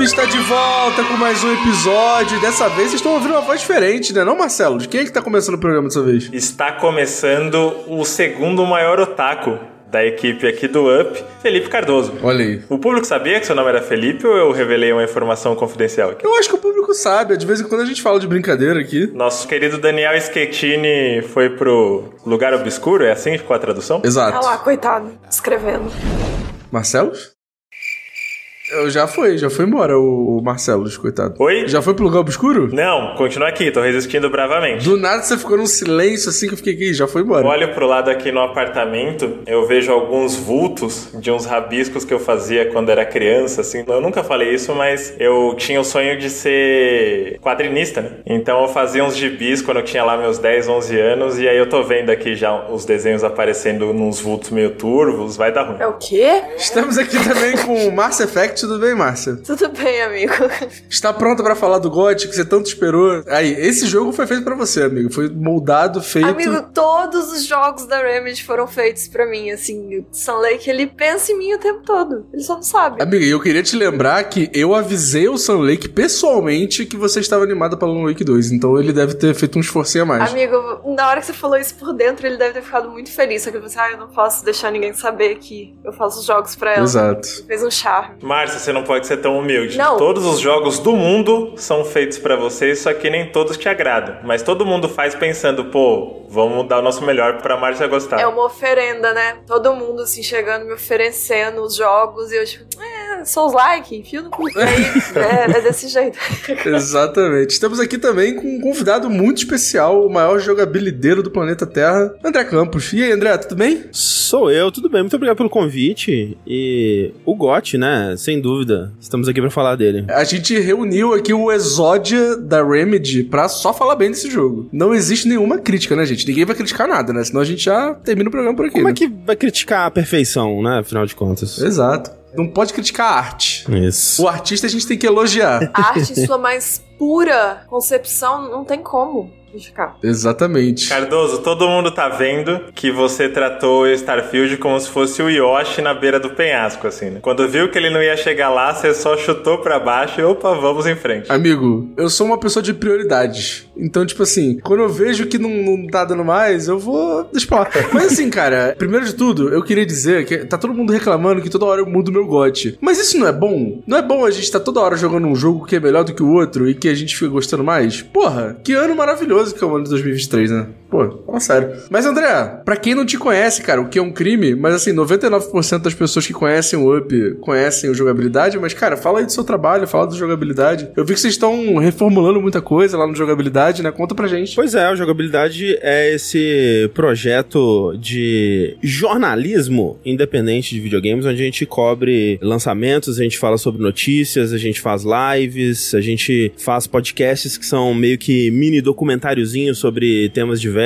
Está de volta com mais um episódio. Dessa vez vocês estão ouvindo uma voz diferente, né? Não, Marcelo? De quem é que tá começando o programa dessa vez? Está começando o segundo maior otaku da equipe aqui do Up, Felipe Cardoso. Olha aí. O público sabia que seu nome era Felipe ou eu revelei uma informação confidencial aqui? Eu acho que o público sabe. De vez em quando a gente fala de brincadeira aqui. Nosso querido Daniel Schettini foi pro lugar obscuro, é assim com a tradução? Exato. Olha lá, coitado, escrevendo. Marcelo? Eu já foi, já foi embora o, Marcelo, coitado. Oi? Já foi pro lugar obscuro? Não, continua aqui, tô resistindo bravamente. Do nada você ficou num silêncio assim que eu fiquei aqui, já foi embora. Olho pro lado aqui no apartamento, eu vejo alguns vultos de uns rabiscos que eu fazia quando era criança, assim. Eu nunca falei isso, mas eu tinha o sonho de ser quadrinista, né? Então eu fazia uns gibis quando eu tinha lá meus 10, 11 anos, e aí eu tô vendo aqui já os desenhos aparecendo nos vultos meio turvos, vai dar ruim. É o quê? Estamos aqui também com o Mass Effect, tudo bem, Márcia? Tudo bem, amigo. Está pronta pra falar do GOT que você tanto esperou? Aí, esse jogo foi feito pra você, amigo. Foi moldado, feito. Amigo, todos os jogos da Remedy foram feitos pra mim, assim. O Sun Lake, ele pensa em mim o tempo todo. Ele só não sabe. Amiga, eu queria te lembrar que eu avisei o Sun Lake pessoalmente que você estava animada pelo Alan Wake 2. Então ele deve ter feito um esforcinho a mais. Amigo, na hora que você falou isso por dentro, ele deve ter ficado muito feliz. Só que assim, ah, eu não posso deixar ninguém saber que eu faço os jogos pra ela. Exato. Fez um charme. Márcia, você não pode ser tão humilde. Não. Todos os jogos do mundo são feitos pra você, só que nem todos te agradam. Mas todo mundo faz pensando, pô, vamos dar o nosso melhor pra Márcia gostar. É uma oferenda, né? Todo mundo, assim, chegando, me oferecendo os jogos. E eu, tipo, é, Souls like, enfio no cu. É, é desse jeito. Exatamente. Estamos aqui também com um convidado muito especial, o maior jogabilideiro do planeta Terra, André Campos. E aí, André, tudo bem? Sou eu, tudo bem. Muito obrigado pelo convite. E o GOT, né? Sem dúvida. Estamos aqui pra falar dele. A gente reuniu aqui o Exódia da Remedy pra só falar bem desse jogo. Não existe nenhuma crítica, né, gente? Ninguém vai criticar nada, né? Senão a gente já termina o programa por aqui. Como né? é que vai criticar a perfeição, né? Afinal de contas. Exato. Não pode criticar a arte. Isso. O artista a gente tem que elogiar. A arte em sua mais pura concepção não tem como criticar. Exatamente. Cardoso, todo mundo tá vendo que você tratou o Starfield como se fosse o Yoshi na beira do penhasco, assim, né? Quando viu que ele não ia chegar lá, você só chutou pra baixo e opa, vamos em frente. Amigo, eu sou uma pessoa de prioridades. Então, tipo assim, quando eu vejo que não, não tá dando mais, eu vou lá. Mas assim, cara, primeiro de tudo, eu queria dizer que tá todo mundo reclamando que toda hora eu mudo meu gote. Mas isso não é bom? Não é bom a gente tá toda hora jogando um jogo que é melhor do que o outro e que a gente fica gostando mais? Porra, que ano maravilhoso que é o ano de 2023, né? Pô, fala sério. Mas, André, pra quem não te conhece, cara, o que é um crime, mas assim, 99% das pessoas que conhecem o Up conhecem o jogabilidade, mas, cara, fala aí do seu trabalho, fala do jogabilidade. Eu vi que vocês estão reformulando muita coisa lá no jogabilidade, né? Conta pra gente. Pois é, o Jogabilidade é esse projeto de jornalismo independente de videogames, onde a gente cobre lançamentos, a gente fala sobre notícias, a gente faz lives, a gente faz podcasts que são meio que mini documentáriozinhos sobre temas diversos,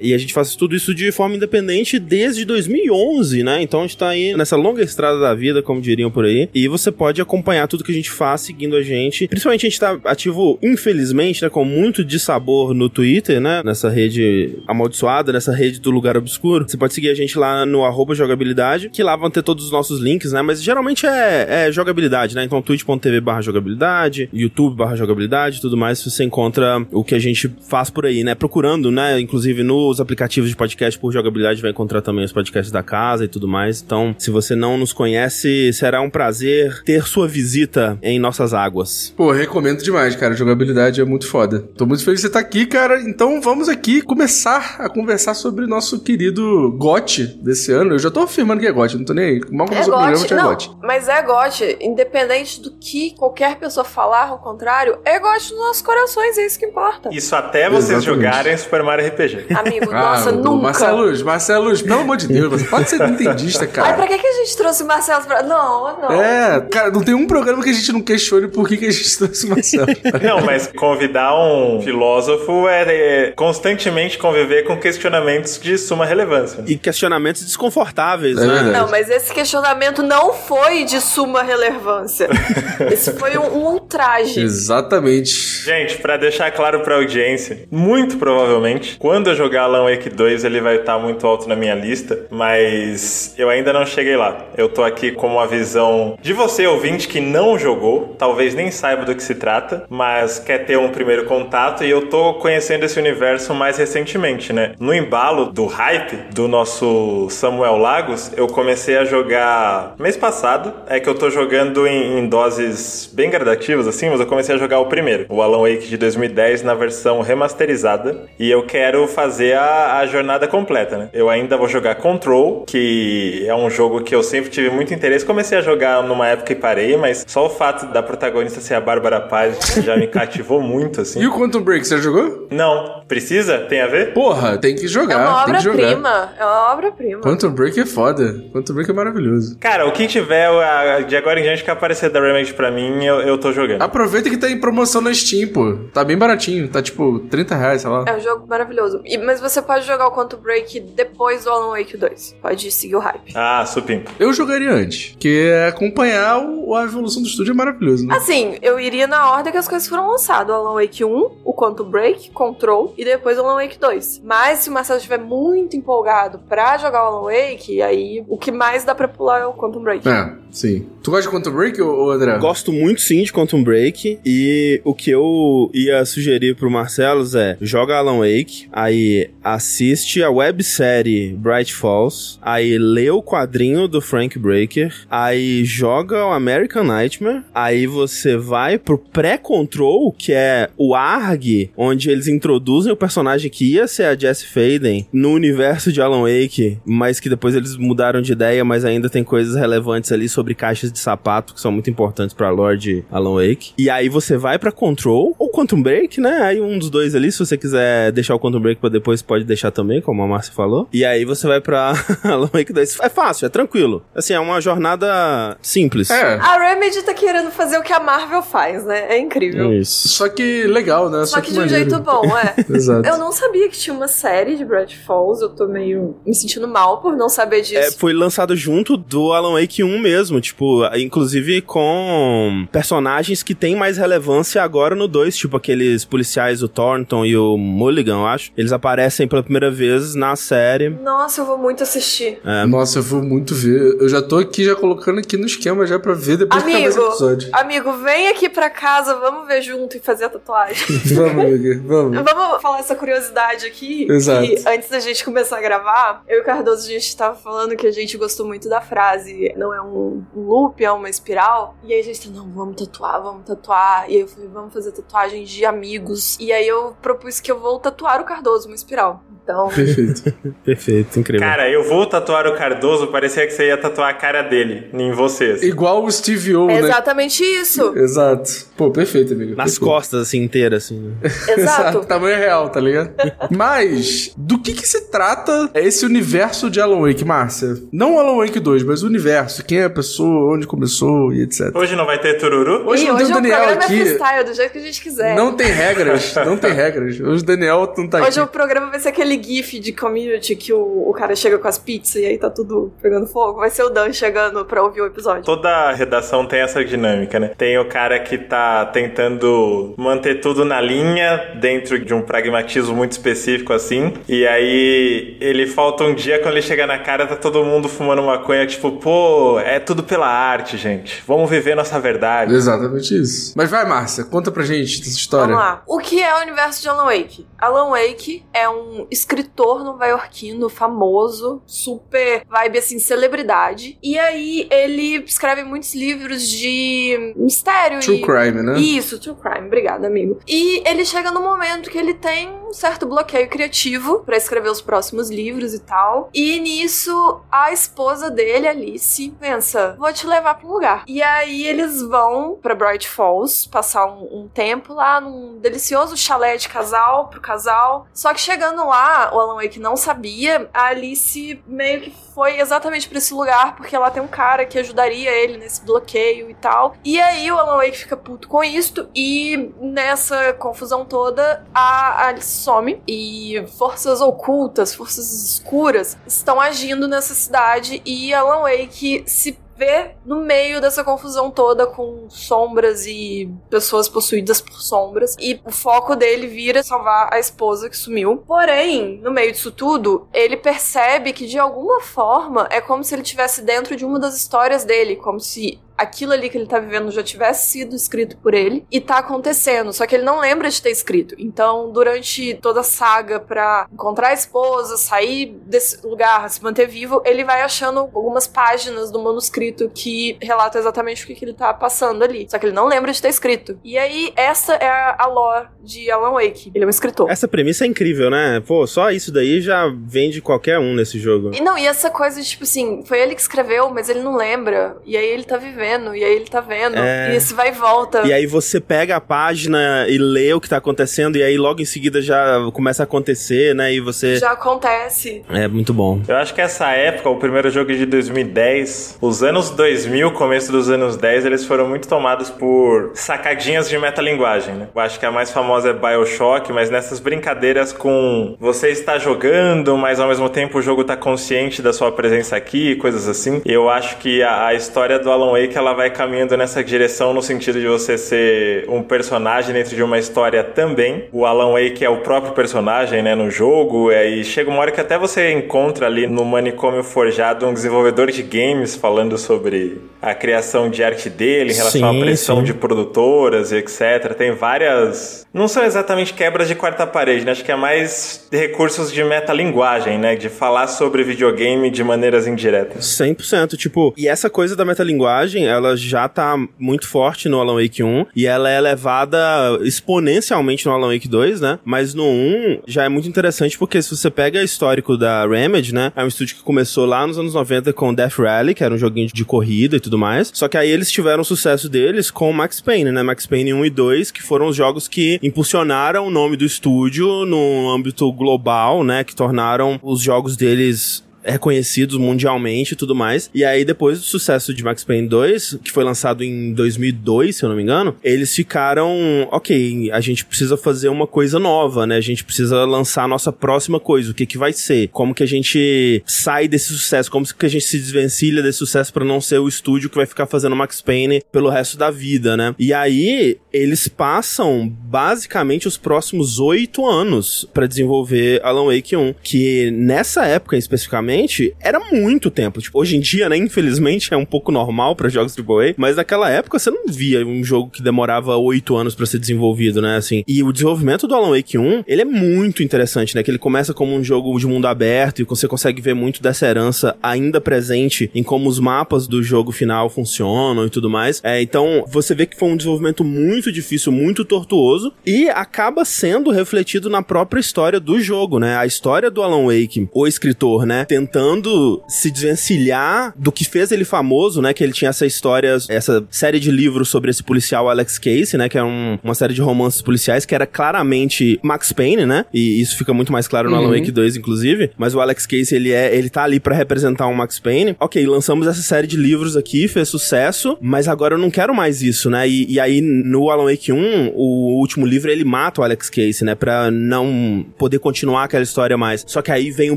e a gente faz tudo isso de forma independente desde 2011, né? Então a gente tá aí nessa longa estrada da vida, como diriam por aí, e você pode acompanhar tudo que a gente faz seguindo a gente. Principalmente a gente tá ativo, infelizmente, né, com muito dissabor no Twitter, né? Nessa rede amaldiçoada, nessa rede do lugar obscuro. Você pode seguir a gente lá no jogabilidade, que lá vão ter todos os nossos links, né? Mas geralmente é, é jogabilidade, né? Então twitch.tv barra jogabilidade, youtube barra jogabilidade, tudo mais, você encontra o que a gente faz por aí, né? Procurando, né? Inclusive nos aplicativos de podcast por jogabilidade vai encontrar também os podcasts da casa e tudo mais. Então, se você não nos conhece, será um prazer ter sua visita em nossas águas. Pô, recomendo demais, cara. Jogabilidade é muito foda. Tô muito feliz de você estar aqui, cara. Então vamos aqui começar a conversar sobre o nosso querido GOT desse ano. Eu já tô afirmando que é GOT, não tô nem aí. Mal É começou o programa, gote, já é não, GOT. mas é gote, independente do que qualquer pessoa falar ao contrário, é gote nos nossos corações, é isso que importa. Isso até vocês Exatamente. jogarem Super Mario RPG. Amigo, Ah, nossa, o nunca. Marcelo, Marcelo, pelo amor de Deus, você pode ser nintendista, Ai, cara. pra que, que a gente trouxe o Marcelo pra. Não, não. É, cara, não tem um programa que a gente não questione por que, que a gente trouxe o Marcelo. Não, mas convidar um filósofo é, é constantemente conviver com questionamentos de suma relevância. E questionamentos desconfortáveis, É né? verdade. Não, mas esse questionamento não foi de suma relevância. Esse foi um, um ultraje. Exatamente. Gente, pra deixar claro pra audiência, muito provavelmente, quando quando eu jogar Alan Wake 2 ele vai estar muito alto na minha lista, mas eu ainda não cheguei lá. Eu tô aqui com uma visão de você, ouvinte, que não jogou, talvez nem saiba do que se trata, mas quer ter um primeiro contato e eu tô conhecendo esse universo mais recentemente, né? No embalo do hype do nosso Samuel Lagos, eu comecei a jogar mês passado, é que eu tô jogando em, em doses bem gradativas assim, mas eu comecei a jogar o primeiro, o Alan Wake de 2010 na versão remasterizada, e eu quero fazer a, a jornada completa, né? Eu ainda vou jogar Control, que é um jogo que eu sempre tive muito interesse. Comecei a jogar numa época e parei, mas só o fato da protagonista ser a Bárbara Paz já me cativou muito, assim. E o Quantum Break, você jogou? Não. Precisa? Tem a ver? Porra, tem que É jogar. uma tem que jogar. obra-prima. É uma obra-prima. Quantum Break é foda. Quantum Break é maravilhoso. Cara, o que tiver a- de agora em diante que aparecer da Remedy pra mim, eu, eu tô jogando. Aproveita que tá em promoção na Steam, pô. Tá bem baratinho. Tá tipo 30 reais, sei lá. É um jogo maravilhoso. E- mas você pode jogar o Quantum Break depois do Alan Wake 2. Pode seguir o hype. Ah, supimpa. Eu jogaria antes. Que é acompanhar o- a evolução do estúdio é maravilhoso, né? Assim, eu iria na ordem que as coisas foram lançadas. O Alan Wake 1, o Quantum Break, Control e depois o Alan Wake 2. Mas se o Marcelo estiver muito empolgado pra jogar o Alan Wake, aí o que mais dá pra pular é o Quantum Break. É, sim. Tu gosta de Quantum Break, ô, ô André? Gosto muito sim de Quantum Break e o que eu ia sugerir pro Marcelo é joga Alan Wake, aí assiste a websérie Bright Falls, aí lê o quadrinho do Frank Breaker, aí joga o American Nightmare, aí você vai pro pré-control, que é o ARG, onde eles introduzem o personagem que ia ser a Jessie Faden no universo de Alan Wake, mas que depois eles mudaram de ideia, mas ainda tem coisas relevantes ali sobre caixas de sapato que são muito importantes pra Lord Alan Wake. E aí você vai pra Control ou Quantum Break, né? Aí um dos dois ali, se você quiser deixar o Quantum Break pra depois, pode deixar também, como a Márcia falou. E aí você vai pra Alan Wake 2. É fácil, é tranquilo. Assim, é uma jornada simples. É. A Remedy tá querendo fazer o que a Marvel faz, né? É incrível. Isso. Só que legal, né? Só que de um maneiro. jeito bom, é. Exato. Eu não sabia que tinha uma série de Bright Falls. Eu tô meio me sentindo mal por não saber disso. É, foi lançado junto do Alan Wake 1 mesmo, tipo, inclusive com personagens que têm mais relevância agora no 2, tipo aqueles policiais, o Thornton e o Mulligan, eu acho. Eles aparecem pela primeira vez na série. Nossa, eu vou muito assistir. É, Nossa, eu vou muito ver. Eu já tô aqui já colocando aqui no esquema já pra ver depois que acabar esse Amigo, episódio. amigo, vem aqui pra casa, vamos ver junto e fazer a tatuagem. Vamos, amiga, vamos. Vamos falar essa curiosidade aqui. Exato. Que antes da gente começar a gravar, eu e o Cardoso, a gente tava falando que a gente gostou muito da frase. Não é um, um loop, é uma espiral. E aí a gente tá, não, vamos tatuar, vamos tatuar. E aí eu falei, vamos fazer tatuagem de amigos. E aí eu propus que eu vou tatuar o Cardoso, uma espiral. Então, Perfeito. perfeito, incrível. Cara, eu vou tatuar o Cardoso, parecia que você ia tatuar a cara dele em vocês. Igual o Steve O, é né? exatamente isso. Exato. Pô, perfeito, amigo. Nas perfeito. costas, assim, inteiras, assim. né? Exato. Tamanho real, tá ligado? mas, do que que se trata esse universo de Alan Wake, Márcia? Não Alan Wake 2, mas o universo. Quem é a pessoa, onde começou e etc. Hoje não vai ter tururu? Hoje não hoje tem o o Daniel programa aqui. é freestyle, do jeito que a gente quiser. Não tem regras, não tem regras. Hoje o Daniel não tá Hoje aqui. o programa vai ser aquele gif de community que o, o cara chega com as pizzas e aí tá tudo pegando fogo. Vai ser o Dan chegando pra ouvir o episódio. Toda redação tem essa dinâmica, né? Tem o cara que tá tentando manter tudo na linha, dentro de um pragmatismo muito específico assim. E aí ele falta um dia quando ele chega na cara, tá todo mundo fumando maconha, tipo, pô, é tudo pela arte, gente. Vamos viver nossa verdade. Exatamente isso. Mas vai, Márcia, conta pra gente essa história. Vamos lá. O que é o universo de Alan Wake? Alan Wake é um escritor nova-iorquino famoso, super vibe assim, celebridade. E aí ele escreve muitos livros de mistério True e crime, né? Isso, true crime. Obrigada, amigo. E ele chega no momento que ele tem um certo bloqueio criativo pra escrever os próximos livros e tal. E nisso, a esposa dele, Alice, pensa: vou te levar pra um lugar. E aí eles vão pra Bright Falls, passar um, um tempo lá num delicioso chalé de casal pro casal. Só que chegando lá, o Alan Wake não sabia, a Alice meio que foi exatamente pra esse lugar porque lá tem um cara que ajudaria ele nesse bloqueio e tal. E aí o Alan Wake fica puto com isto e nessa confusão toda a Alice some e forças ocultas, forças escuras estão agindo nessa cidade e Alan Wake se vê no meio dessa confusão toda com sombras e pessoas possuídas por sombras. E o foco dele vira salvar a esposa que sumiu. Porém, no meio disso tudo, ele percebe que de alguma forma é como se ele estivesse dentro de uma das histórias dele, como se aquilo ali que ele tá vivendo já tivesse sido escrito por ele e tá acontecendo, só que ele não lembra de ter escrito. Então, durante toda a saga pra encontrar a esposa, sair desse lugar, se manter vivo, ele vai achando algumas páginas do manuscrito que relata exatamente o que, que ele tá passando ali. Só que ele não lembra de ter escrito. E aí, essa é a lore de Alan Wake. Ele é um escritor. Essa premissa é incrível, né? Pô, só isso daí já vende qualquer um nesse jogo. E não, e essa coisa tipo assim, foi ele que escreveu, mas ele não lembra. E aí ele tá vivendo vendo, e aí ele tá vendo, é... e esse vai e volta. E aí você pega a página e lê o que tá acontecendo, e aí logo em seguida já começa a acontecer, né? E você. Já acontece. É muito bom. Eu acho que essa época, o primeiro jogo de 2010, os anos 2000, começo dos anos 10, eles foram muito tomados por sacadinhas de metalinguagem, né? Eu acho que a mais famosa é Bioshock, mas nessas brincadeiras com você está jogando, mas ao mesmo tempo o jogo tá consciente da sua presença aqui, coisas assim. Eu acho que a, a história do Alan Wake que ela vai caminhando nessa direção no sentido de você ser um personagem dentro de uma história também. O Alan Wake é o próprio personagem, né, no jogo, e chega uma hora que até você encontra ali no manicômio forjado um desenvolvedor de games falando sobre a criação de arte dele em relação sim, à pressão sim. de produtoras e etc. Tem várias. Não são exatamente quebras de quarta parede, né? Acho que é mais recursos de metalinguagem, né? De falar sobre videogame de maneiras indiretas. 100%. Tipo, e essa coisa da metalinguagem ela já tá muito forte no Alan Wake 1 e ela é elevada exponencialmente no Alan Wake 2, né? Mas no 1 já é muito interessante porque se você pega o histórico da Remedy, né? É um estúdio que começou lá nos anos 90 com Death Rally, que era um joguinho de corrida e tudo mais. Só que aí eles tiveram o sucesso deles com Max Payne, né? Max Payne 1 e 2, que foram os jogos que impulsionaram o nome do estúdio no âmbito global, né? Que tornaram os jogos deles reconhecidos mundialmente e tudo mais. E aí, depois do sucesso de Max Payne 2, que foi lançado em 2002, se eu não me engano, eles ficaram, ok, a gente precisa fazer uma coisa nova, né? A gente precisa lançar a nossa próxima coisa. O que que vai ser? Como que a gente sai desse sucesso? Como que a gente se desvencilha desse sucesso para não ser o estúdio que vai ficar fazendo Max Payne pelo resto da vida, né? E aí, eles passam basicamente os próximos oito anos para desenvolver Alan Wake 1, que nessa época especificamente era muito tempo. Tipo, hoje em dia, né, infelizmente, é um pouco normal para jogos AAA, mas naquela época você não via um jogo que demorava oito anos para ser desenvolvido, né, assim. E o desenvolvimento do Alan Wake 1, ele é muito interessante, né, que ele começa como um jogo de mundo aberto e você consegue ver muito dessa herança ainda presente em como os mapas do jogo final funcionam e tudo mais. É, então, você vê que foi um desenvolvimento muito difícil, muito tortuoso e acaba sendo refletido na própria história do jogo, né? A história do Alan Wake, o escritor, né, tentando se desvencilhar do que fez ele famoso, né? Que ele tinha essa história, essa série de livros sobre esse policial Alex Casey, né? Que é um, uma série de romances policiais que era claramente Max Payne, né? E isso fica muito mais claro no uhum. Alan Wake 2, inclusive. Mas o Alex Casey, ele é, ele tá ali para representar um Max Payne. Ok, lançamos essa série de livros aqui, fez sucesso, mas agora eu não quero mais isso, né? E, e aí no Alan Wake 1, o último livro, ele mata o Alex Casey, né? Pra não poder continuar aquela história mais. Só que aí vem um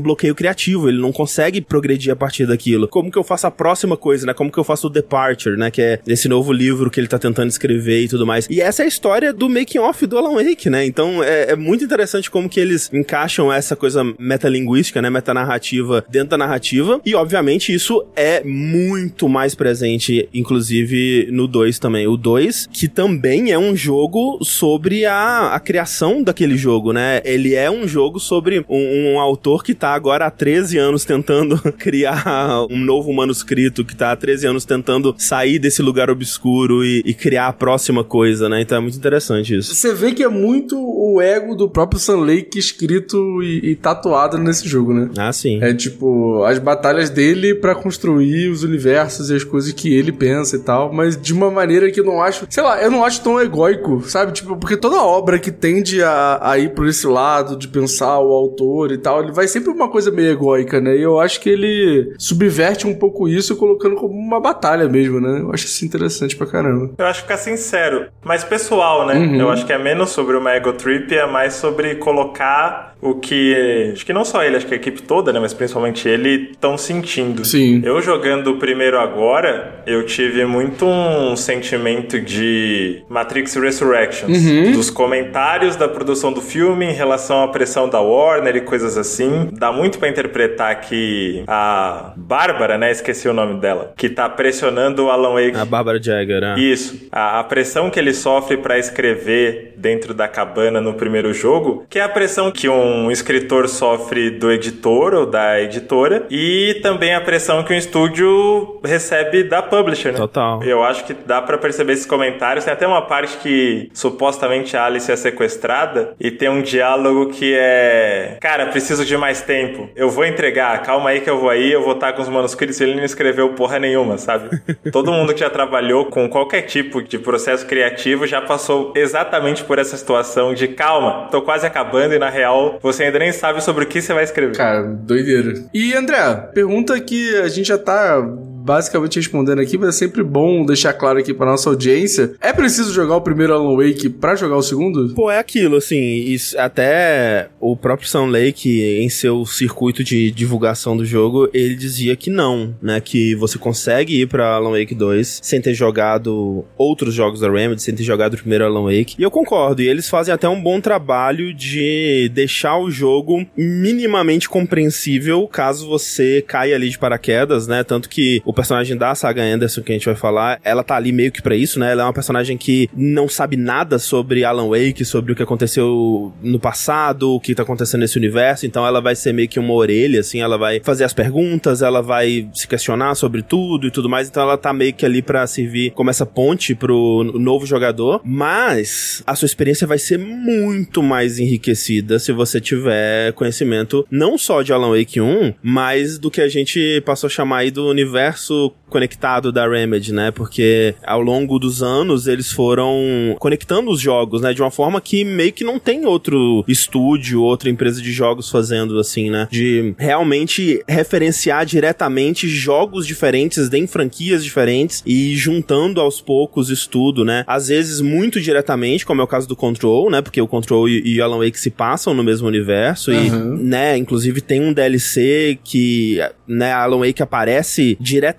bloqueio criativo, ele não consegue progredir a partir daquilo. Como que eu faço a próxima coisa, né? Como que eu faço o Departure, né? Que é esse novo livro que ele tá tentando escrever e tudo mais. E essa é a história do making off do Alan Wake, né? Então é, é muito interessante como que eles encaixam essa coisa metalinguística, né? Metanarrativa dentro da narrativa. E obviamente isso é muito mais presente, inclusive no 2 também. O 2, que também é um jogo sobre a, a criação daquele jogo, né? Ele é um jogo sobre um, um autor que tá agora há 13 anos tentando criar um novo manuscrito, que tá há 13 anos tentando sair desse lugar obscuro e, e, criar a próxima coisa, né? Então é muito interessante isso. Você vê que é muito o ego do próprio Sam Lake escrito e, e tatuado nesse jogo, né? Ah, sim. É tipo, as batalhas dele para construir os universos e as coisas que ele pensa e tal, mas de uma maneira que eu não acho, sei lá, eu não acho tão egóico, sabe? Tipo, porque toda obra que tende a, a ir por esse lado de pensar o autor e tal, ele vai sempre uma coisa meio egóica, né? E eu acho que ele subverte um pouco isso, colocando como uma batalha mesmo, né? Eu acho isso interessante pra caramba. Eu acho que ficar sincero, mais pessoal, né? Uhum. Eu acho que é menos sobre uma ego trip, é mais sobre colocar o que. Acho que não só ele, acho que a equipe toda, né? Mas principalmente ele estão sentindo. Sim. Eu jogando o primeiro agora, eu tive muito um sentimento de Matrix Resurrections. Uhum. Dos comentários da produção do filme em relação à pressão da Warner e coisas assim. Dá muito pra interpretar que a Bárbara, né? Esqueci o nome dela. Que tá pressionando o Alan Wake. A Bárbara Jagger, né? Isso. A, a pressão que ele sofre pra escrever dentro da cabana no primeiro jogo, que é a pressão que um escritor sofre do editor ou da editora, e também a pressão que um estúdio recebe da publisher, né? Total. Eu acho que dá pra perceber esses comentários. Tem até uma parte que supostamente a Alice é sequestrada e tem um diálogo que é: Cara, preciso de mais tempo. Eu vou entregar, calma aí que eu vou aí, eu vou estar com os manuscritos. Ele não escreveu porra nenhuma, sabe? Todo mundo que já trabalhou com qualquer tipo de processo criativo já passou exatamente por essa situação de calma, tô quase acabando e na real você ainda nem sabe sobre o que você vai escrever. Cara, doideira. E André, pergunta que a gente já tá basicamente respondendo aqui, mas é sempre bom deixar claro aqui pra nossa audiência. É preciso jogar o primeiro Alan Wake pra jogar o segundo? Pô, é aquilo, assim, isso, até o próprio Sam Lake, em seu circuito de divulgação do jogo, ele dizia que não, né, que você consegue ir pra Alan Wake 2 sem ter jogado outros jogos da Remedy, sem ter jogado o primeiro Alan Wake, e eu concordo, e eles fazem até um bom trabalho de deixar o jogo minimamente compreensível caso você caia ali de paraquedas, né, tanto que o personagem da saga Anderson que a gente vai falar, ela tá ali meio que pra isso, né? Ela é uma personagem que não sabe nada sobre Alan Wake, sobre o que aconteceu no passado, o que tá acontecendo nesse universo, então ela vai ser meio que uma orelha, assim, ela vai fazer as perguntas, ela vai se questionar sobre tudo e tudo mais, então ela tá meio que ali pra servir como essa ponte pro novo jogador, mas a sua experiência vai ser muito mais enriquecida se você tiver conhecimento não só de Alan Wake 1, mas do que a gente passou a chamar aí do universo conectado da Remedy, né? Porque ao longo dos anos eles foram conectando os jogos, né? De uma forma que meio que não tem outro estúdio, outra empresa de jogos fazendo assim, né? De realmente referenciar diretamente jogos diferentes em franquias diferentes e juntando aos poucos isso tudo, né? Às vezes muito diretamente, como é o caso do Control, né? Porque o Control e, e Alan Wake se passam no mesmo universo Uhum. e, né? Inclusive tem um DLC que, né? Alan Wake aparece diretamente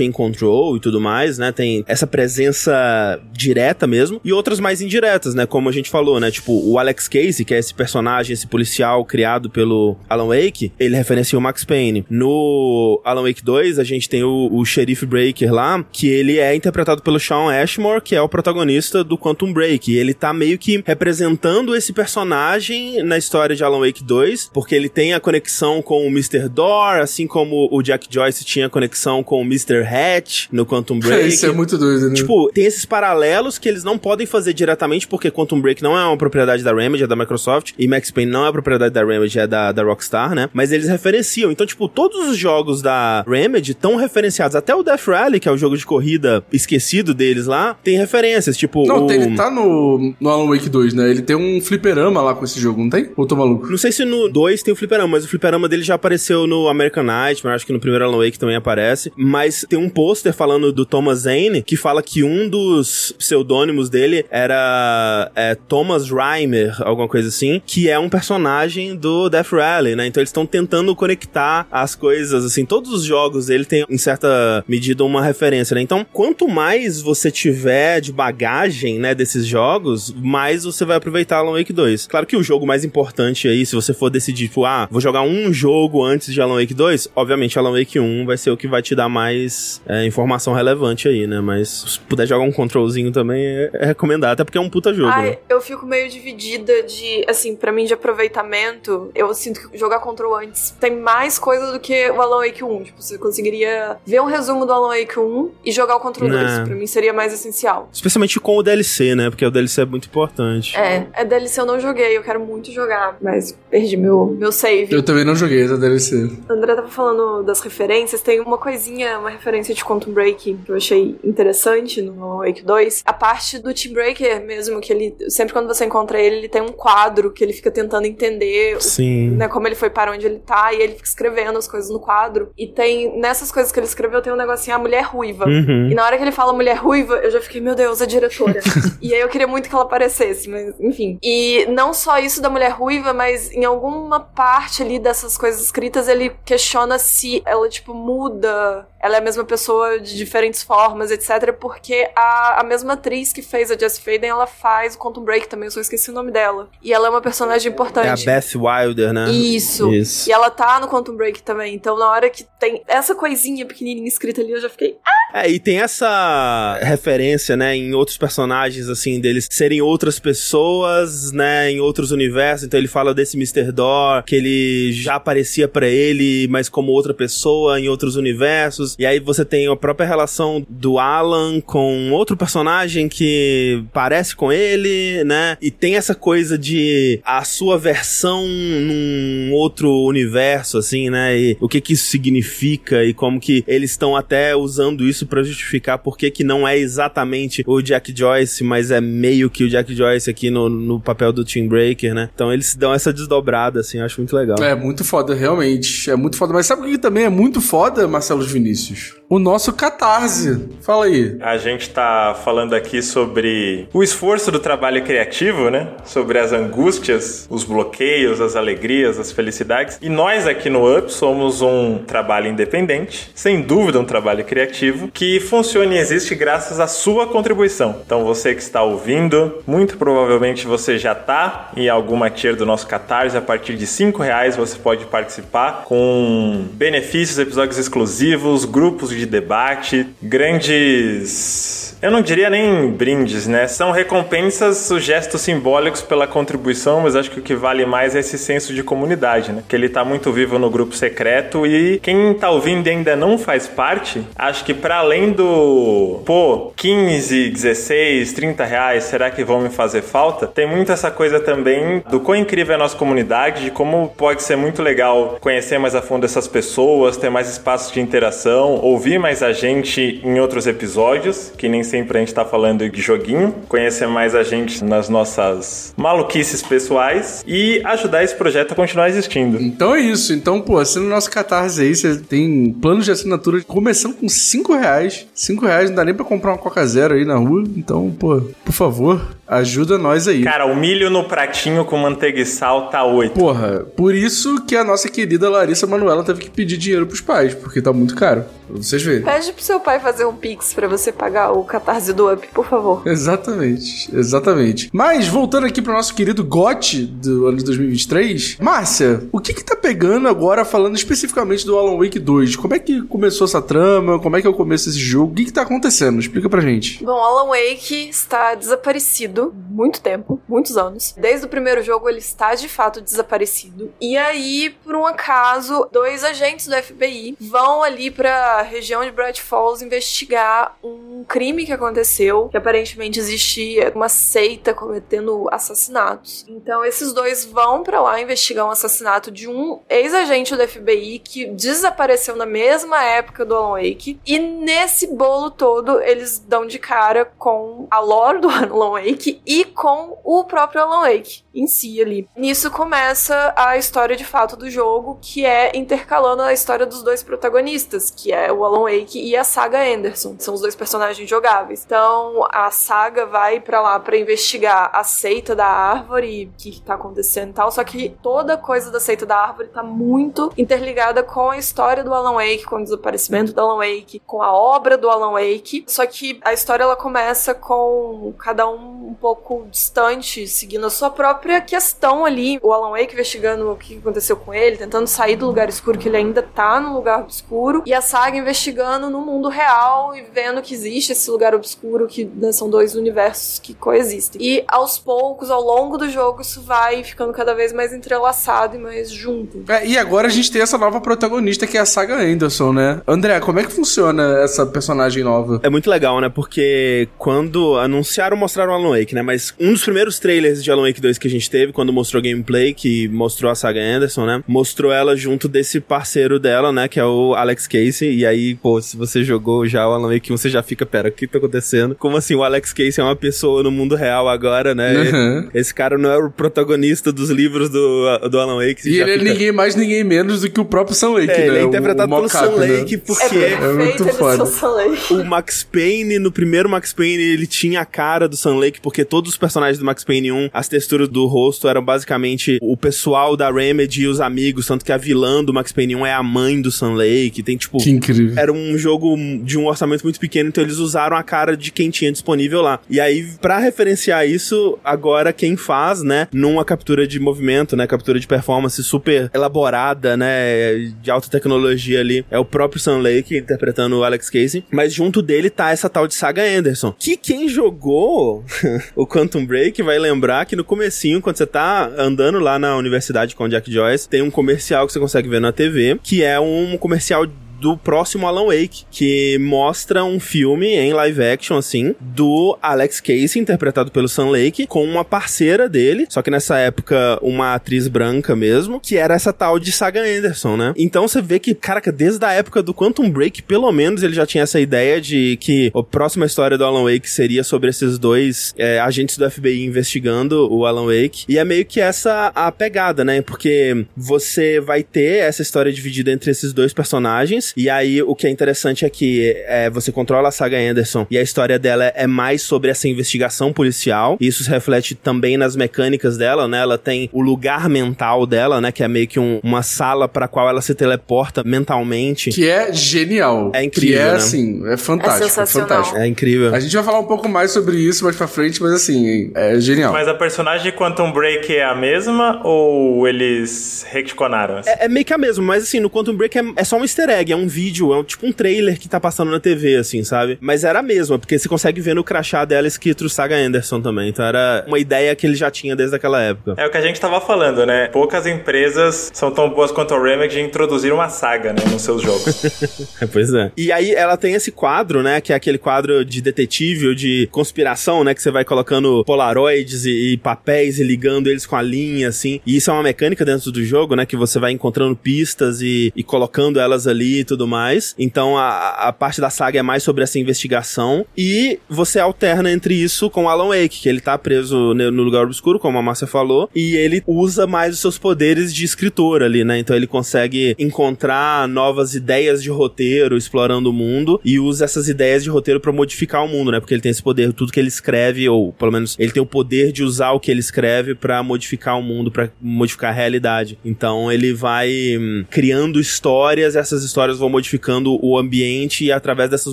em Control e tudo mais, né? Tem essa presença direta mesmo e outras mais indiretas, né? Como a gente falou, né? Tipo, o Alex Casey, que é esse personagem, esse policial criado pelo Alan Wake, ele referencia o Max Payne. No Alan Wake 2, a gente tem o, o Sheriff Breaker lá, que ele é interpretado pelo Sean Ashmore, que é o protagonista do Quantum Break. E ele tá meio que representando esse personagem na história de Alan Wake 2, porque ele tem a conexão com o Mr. Door, assim como o Jack Joyce tinha conexão com o Mr. Hatch no Quantum Break. Isso é muito doido, né? Tipo, tem esses paralelos que eles não podem fazer diretamente, porque Quantum Break não é uma propriedade da Remedy, é da Microsoft, e Max Payne não é propriedade da Remedy, é da, da Rockstar, né? Mas eles referenciam. Então, tipo, todos os jogos da Remedy estão referenciados. Até o Death Rally, que é o jogo de corrida esquecido deles lá, tem referências. Tipo, Não, o... tem- ele tá no, no Alan Wake 2, né? Ele tem um fliperama lá com esse jogo, não tem? Ou tô maluco? Não sei se no 2 tem o fliperama, mas o fliperama dele já apareceu no American Nightmare, acho que no primeiro Alan Wake também aparece. Mas tem um pôster falando do Thomas Zane, que fala que um dos pseudônimos dele era é, Thomas Reimer, alguma coisa assim, que é um personagem do Death Rally, né? Então eles estão tentando conectar as coisas, assim, todos os jogos dele tem, em certa medida, uma referência, né? Então, quanto mais você tiver de bagagem, né, desses jogos, mais você vai aproveitar Alan Wake 2. Claro que o jogo mais importante aí, se você for decidir, tipo, ah, vou jogar um jogo antes de Alan Wake 2, obviamente Alan Wake 1 vai ser o que vai te dar mais é, informação relevante aí, né? Mas se puder jogar um controlzinho também é, é recomendado, até porque é um puta jogo, Ai, né? eu fico meio dividida de, assim, pra mim de aproveitamento, eu sinto que jogar Control antes tem mais coisa do que o Alan Wake 1. Tipo, você conseguiria ver um resumo do Alan Wake 1 e jogar o Control Não. 2. Pra mim seria mais essencial. Especialmente com o DLC, né? Porque o DLC é muito importante. É, é DLC eu não joguei, eu quero muito jogar, mas perdi meu, meu save. Eu também não joguei essa DLC. O André tava falando das referências, tem uma coisinha coisinha, uma referência de Quantum Break que eu achei interessante no Wake 2. A parte do Team Breaker mesmo, que ele, sempre quando você encontra ele, ele tem um quadro que ele fica tentando entender Sim. né, como ele foi para onde ele tá, e ele fica escrevendo as coisas no quadro. E tem, nessas coisas que ele escreveu, tem um negocinho, a mulher ruiva. Uhum. E na hora que ele fala mulher ruiva, eu já fiquei, meu Deus, a diretora. e aí eu queria muito que ela aparecesse, mas enfim. E não só isso da mulher ruiva, mas em alguma parte ali dessas coisas escritas, ele questiona se ela, tipo, muda. Ela é a mesma pessoa de diferentes formas, etc. Porque a, a mesma atriz que fez a Jessie Faden, ela faz o Quantum Break também, eu só esqueci o nome dela. E ela é uma personagem É a importante. Beth Wilder, né? Isso. Isso. E ela tá no Quantum Break também. Então, na hora que tem essa coisinha pequenininha escrita ali, eu já fiquei. É, e tem essa referência, né, em outros personagens, assim, deles serem outras pessoas, né, em outros universos. Então ele fala desse Mr. Door, que ele já aparecia pra ele, mas como outra pessoa em outros universos. E aí você tem a própria relação do Alan com outro personagem que parece com ele, né, e tem essa coisa de a sua versão num outro universo, assim, né, e o que que isso significa e como que eles estão até usando isso pra justificar por que que não é exatamente o Jack Joyce, mas é meio que o Jack Joyce aqui no, no papel do Team Breaker, né? Então eles dão essa desdobrada, assim, eu acho muito legal. É muito foda, realmente. É muito foda. Mas sabe o que também é muito foda, Marcelo Vinícius? O nosso catarse. Fala aí. A gente tá falando aqui sobre o esforço do trabalho criativo, né? Sobre as angústias, os bloqueios, as alegrias, as felicidades. E nós aqui no Up somos um trabalho independente, sem dúvida um trabalho criativo, que funciona e existe graças à sua contribuição. Então você que está ouvindo, muito provavelmente você já tá em alguma tier do nosso Catarse. A partir de 5 reais você pode participar com benefícios, episódios exclusivos, grupos de debate, grandes. Eu não diria nem brindes, né? São recompensas, os gestos simbólicos pela contribuição, mas acho que o que vale mais é esse senso de comunidade, né? Que ele tá muito vivo no grupo secreto e quem tá ouvindo e ainda não faz parte, acho que para além do, pô, 15, 16, 30 reais, será que vão me fazer falta? Tem muito essa coisa também do quão incrível é a nossa comunidade, de como pode ser muito legal conhecer mais a fundo essas pessoas, ter mais espaços de interação, ouvir mais a gente em outros episódios, que nem sempre a gente tá falando de joguinho, conhecer mais a gente nas nossas maluquices pessoais e ajudar esse projeto a continuar existindo. Então é isso. Então, pô, assina o nosso catarse aí. Você tem planos de assinatura começando com 5 reais. 5 reais não dá nem pra comprar uma Coca Zero aí na rua. Então, pô, por favor, ajuda nós aí. Cara, o milho no pratinho com manteiga e sal tá 8. Porra, por isso que a nossa querida Larissa Manuela teve que pedir dinheiro pros pais, porque tá muito caro. Pra vocês verem. Pede pro seu pai fazer um pix pra você pagar o catarse do Up, por favor. Exatamente, exatamente. Mas, voltando aqui pro nosso querido GOT do ano de 2023, Márcia, o que que tá pegando agora, falando especificamente do Alan Wake 2? Como é que começou essa trama? Como é que é o começo desse jogo? O que que tá acontecendo? Explica pra gente. Bom, Alan Wake está desaparecido muito tempo, muitos anos. Desde o primeiro jogo ele está de fato desaparecido. E aí, por um acaso, dois agentes do FBI vão ali pra região de Bright Falls investigar um crime que aconteceu, que aparentemente existia uma seita cometendo assassinatos. Então esses dois vão pra lá investigar um assassinato de um ex-agente do FBI que desapareceu na mesma época do Alan Wake. E nesse bolo todo eles dão de cara com a lore do Alan Wake e com o próprio Alan Wake em si ali. Nisso começa a história de fato do jogo, que é intercalando a história dos dois protagonistas, que é o Alan Wake e a Saga Anderson. São os dois personagens jogáveis. Então a Saga vai pra lá pra investigar a seita da árvore, o que tá acontecendo e tal, só que toda coisa da seita da árvore tá muito interligada com a história do Alan Wake, com o desaparecimento do Alan Wake, com a obra do Alan Wake. Só que a história ela começa com cada um um pouco distante, seguindo a sua própria questão ali. O Alan Wake investigando o que aconteceu com ele, tentando sair do lugar escuro, que ele ainda tá no lugar escuro. E a saga investigando no mundo real e vendo que existe esse lugar obscuro que né, são dois universos que coexistem. E aos poucos, ao longo do jogo, isso vai ficando cada vez mais entrelaçado e mais junto. É, e agora a gente tem essa nova protagonista que é a Saga Anderson, né? André, como é que funciona essa personagem nova? É muito legal, né? Porque quando anunciaram, mostraram Alan Wake, né? Mas um dos primeiros trailers de Alan Wake 2 que a gente teve, quando mostrou gameplay, que mostrou a Saga Anderson, né? Mostrou ela junto desse parceiro dela, né? Que é o Alex Casey. E aí, pô, se você jogou já o Alan Wake 1, você já fica, pera, o que tá acontecendo? Como assim o Alex Casey é uma pessoa no mundo real agora, né? Uhum. Esse cara não é o protagonista dos livros do, do Alan Wake. E ele é fica- ninguém mais, ninguém menos do que o próprio Sam Lake, É, né? ele é O- interpretado o pelo mocap, Sam né? Lake É porque perfeito muito ele foda. ser o Sam Lake. o Max Payne, no primeiro Max Payne, ele tinha a cara do Sam Lake, porque todos os personagens do Max Payne 1, as texturas do rosto eram basicamente o pessoal da Remedy e os amigos, tanto que a vilã do Max Payne 1 é a mãe do Sam Lake, tem tipo... Que incrível. Era um jogo de um orçamento muito pequeno, então eles usaram a cara de quem tinha disponível lá. E aí, pra referenciar isso, agora quem faz, né, numa captura de movimento, né, captura de performance super elaborada, né, de alta tecnologia ali, é o próprio Sam Lake interpretando o Alex Casey. Mas junto dele tá essa tal de Saga Anderson, que quem jogou o Quantum Break vai lembrar que no comecinho, quando você tá andando lá na universidade com o Jack Joyce, tem um comercial que você consegue ver na TV, que é um comercial do próximo Alan Wake, que mostra um filme em live action, assim, do Alex Casey, interpretado pelo Sam Lake, com uma parceira dele, só que nessa época uma atriz branca mesmo, que era essa tal de Saga Anderson, né? Então você vê que, caraca, desde a época do Quantum Break, pelo menos ele já tinha essa ideia de que a próxima história do Alan Wake seria sobre esses dois é, agentes do FBI investigando o Alan Wake. E é meio que essa a pegada, né? Porque você vai ter essa história dividida entre esses dois personagens. E aí o que é interessante é que é, você controla a saga Anderson e a história dela é mais sobre essa investigação policial. E isso se reflete também nas mecânicas dela, né? Ela tem o lugar mental dela, né? Que é meio que um- uma sala para qual ela se teleporta mentalmente. Que é genial. É incrível, Que é, né? assim, é fantástico. É sensacional. fantástico. É incrível. A gente vai falar um pouco mais sobre isso mais pra frente, mas assim, é genial. Mas a personagem de Quantum Break é a mesma ou eles retconaram? É, é meio que a mesma, mas assim, no Quantum Break é, é só um easter egg, é um vídeo, é um, tipo um trailer que tá passando na TV, assim, sabe? Mas era a mesma, porque você consegue ver no crachá dela escrito Saga Anderson também. Então era uma ideia que ele já tinha desde aquela época. É o que a gente tava falando, né? Poucas empresas são tão boas quanto a Remedy em introduzir uma saga, né, nos seus jogos. É, pois é. E aí ela tem esse quadro, né? Que é aquele quadro de detetive ou de conspiração, né? Que você vai colocando polaroids e, e papéis e ligando eles com a linha, assim. E isso é uma mecânica dentro do jogo, né? Que você vai encontrando pistas e, e colocando elas ali tudo mais. Então a, a parte da saga é mais sobre essa investigação. E você alterna entre isso com Alan Wake, que ele tá preso no lugar obscuro, como a Márcia falou. E ele usa mais os seus poderes de escritor ali, né? Então ele consegue encontrar novas ideias de roteiro explorando o mundo e usa essas ideias de roteiro pra modificar o mundo, né? Porque ele tem esse poder, tudo que ele escreve, ou pelo menos ele tem o poder de usar o que ele escreve pra modificar o mundo, pra modificar a realidade. Então ele vai hum, criando histórias, essas histórias vão modificando o ambiente e através dessas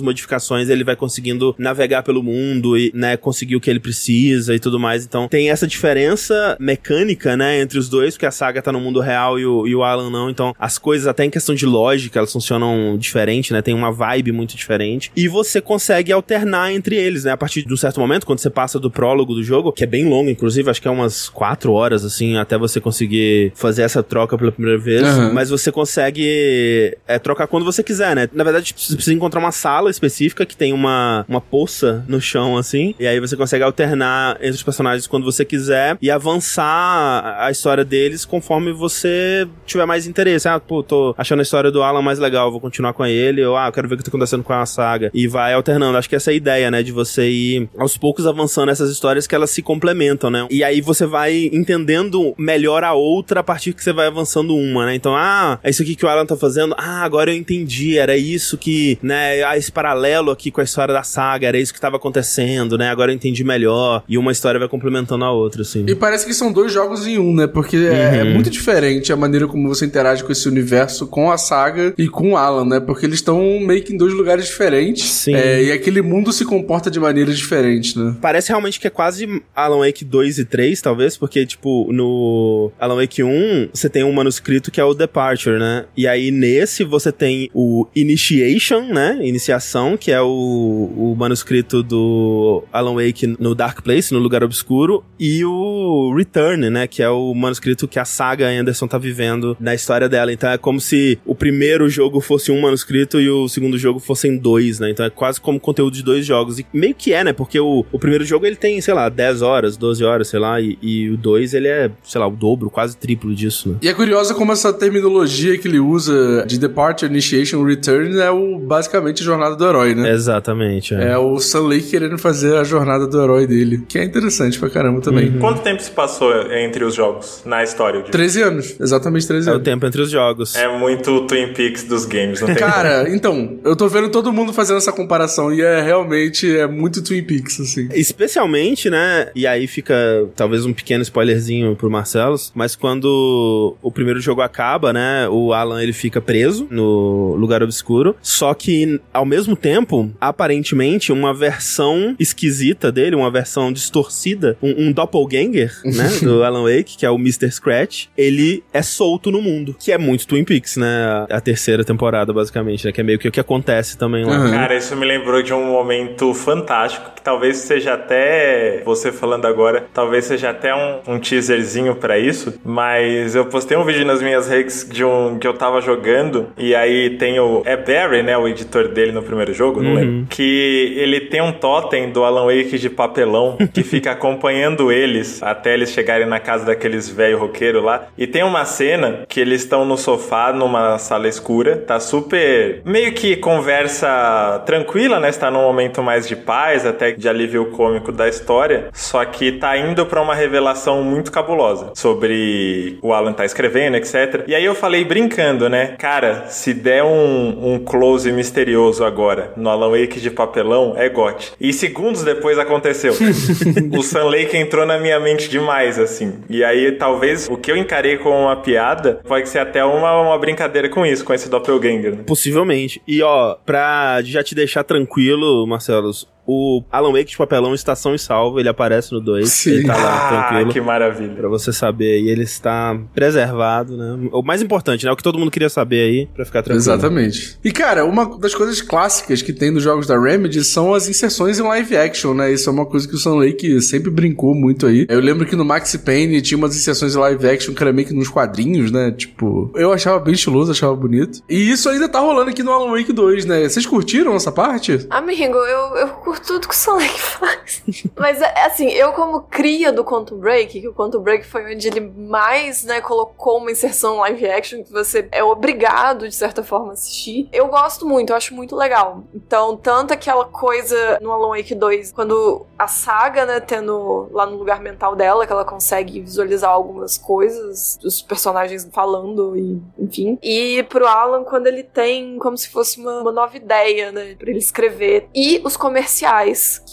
modificações ele vai conseguindo navegar pelo mundo e, né, conseguir o que ele precisa e tudo mais. Então tem essa diferença mecânica, né, entre os dois, porque a saga tá no mundo real e o, e o Alan não. Então as coisas, até em questão de lógica, elas funcionam diferente, né, tem uma vibe muito diferente. E você consegue alternar entre eles, né, a partir de um certo momento, quando você passa do prólogo do jogo, que é bem longo, inclusive, acho que é umas quatro horas, assim, até você conseguir fazer essa troca pela primeira vez. Aham. Mas você consegue é, trocar quando você quiser, né? Na verdade, você precisa encontrar uma sala específica que tem uma, uma poça no chão, assim. E aí você consegue alternar entre os personagens quando você quiser e avançar a história deles conforme você tiver mais interesse. Ah, pô, tô achando a história do Alan mais legal, vou continuar com ele. Ou, ah, quero ver o que tá acontecendo com a saga. E vai alternando. Acho que essa é a ideia, né? De você ir aos poucos avançando essas histórias que elas se complementam, né? E aí você vai entendendo melhor a outra a partir que você vai avançando uma, né? Então, ah, é isso aqui que o Alan tá fazendo. Ah, agora eu entendi. Era isso que, né? Ah, esse paralelo aqui com a história da saga. Era isso que tava acontecendo, né? Agora eu entendi melhor. E uma história vai complementando a outra, assim. E parece que são dois jogos em um, né? Porque é, é Uhum. muito diferente a maneira como você interage com esse universo, com a saga e com o Alan, né? Porque eles estão meio que em dois lugares diferentes. Sim. É, e aquele mundo se comporta de maneiras diferentes, né? Parece realmente que é quase Alan Wake 2 e 3, talvez, porque, tipo, no Alan Wake 1, você tem um manuscrito que é o Departure, né? E aí, nesse, você tem o Initiation, né? Iniciação, que é o, o manuscrito do Alan Wake no Dark Place, no Lugar Obscuro, e o Return, né? Que é o manuscrito que a saga Anderson tá vivendo na história dela. Então é como se o primeiro jogo fosse um manuscrito e o segundo jogo fossem dois, né? Então é quase como conteúdo de dois jogos. E meio que é, né? Porque o, o primeiro jogo ele tem, sei lá, 10 horas, 12 horas, sei lá, e, e o 2 ele é, sei lá, o dobro, quase triplo disso, né? E é curioso como essa terminologia que ele usa de Departure, Initiation, Return é o basicamente a jornada do herói, né? Exatamente. É, é o Sam Lake querendo fazer a jornada do herói dele, que é interessante pra caramba também. Uhum. Quanto tempo se passou entre os jogos na história? De... 13 anos, exatamente 13 é anos. É o tempo entre os jogos. É muito Twin Peaks dos games, não tem Cara, como. então, eu tô vendo todo mundo fazendo essa comparação e é realmente é muito Twin Peaks, assim. Especialmente, né? E aí fica talvez um pequeno spoilerzinho pro Marcelo, mas quando o primeiro jogo acaba, né? O Alan ele fica preso no lugar obscuro. Só que, ao mesmo tempo, aparentemente, uma versão esquisita dele, uma versão distorcida, um, um doppelganger, né? Do Alan Wake, que é o Mr. Scratch, ele é solto no mundo. Que é muito Twin Peaks, né? A, a terceira temporada, basicamente, né? Que é meio que o que acontece também lá. Uhum. Cara, isso me lembrou de um momento fantástico, que talvez seja até, você falando agora, talvez seja até um, um teaserzinho para isso, mas eu postei um vídeo nas minhas redes de um que eu tava jogando, e aí tem o. É Barry, né? O editor dele no primeiro jogo, não uhum. lembro. Que ele tem um totem do Alan Wake de papelão que fica acompanhando eles até eles chegarem na casa daqueles velho roqueiro lá. E tem uma cena que eles estão no sofá numa sala escura, tá super meio que conversa tranquila, né? Está num momento mais de paz, até de alívio cômico da história, só que tá indo para uma revelação muito cabulosa sobre o Alan tá escrevendo, etc. E aí eu falei brincando, né? Cara, se der um, um close misterioso agora no Alan Wake de papelão, é gote. E segundos depois aconteceu. o Sun Lake entrou na minha mente demais, assim. E aí talvez o que eu encarei como uma piada pode ser até uma, uma brincadeira com isso, com esse doppelganger. Né? Possivelmente. E ó, pra já te deixar tranquilo, Marcelo, o Alan Wake de papelão Estação e Salvo, ele aparece no 2. Ele tá lá ah, tranquilo. que maravilha. Pra você saber aí, ele está preservado, né? O mais importante, né? O que todo mundo queria saber aí, pra ficar tranquilo. Exatamente. E, cara, uma das coisas clássicas que tem nos jogos da Remedy são as inserções em live action, né? Isso é uma coisa que o Sam Lake sempre brincou muito aí. Eu lembro que no Max Payne tinha umas inserções em live action que era meio que nos quadrinhos, né? Tipo, eu achava bem estiloso, achava bonito. E isso ainda tá rolando aqui no Alan Wake 2, né? Vocês curtiram essa parte? Amigo, eu, eu curto tudo que o Lake faz. Mas, é, assim, eu como cria do Quantum Break, que o Quantum Break foi onde ele mais, né, colocou uma inserção live action que você é obrigado, de certa forma, a assistir. Eu gosto muito, eu acho muito legal. Então, tanto aquela coisa no Alan Wake 2, quando a saga, né, tendo lá no lugar mental dela, que ela consegue visualizar algumas coisas, os personagens falando e, enfim. E pro Alan, quando ele tem como se fosse uma, uma nova ideia, né, pra ele escrever. E os comerciais,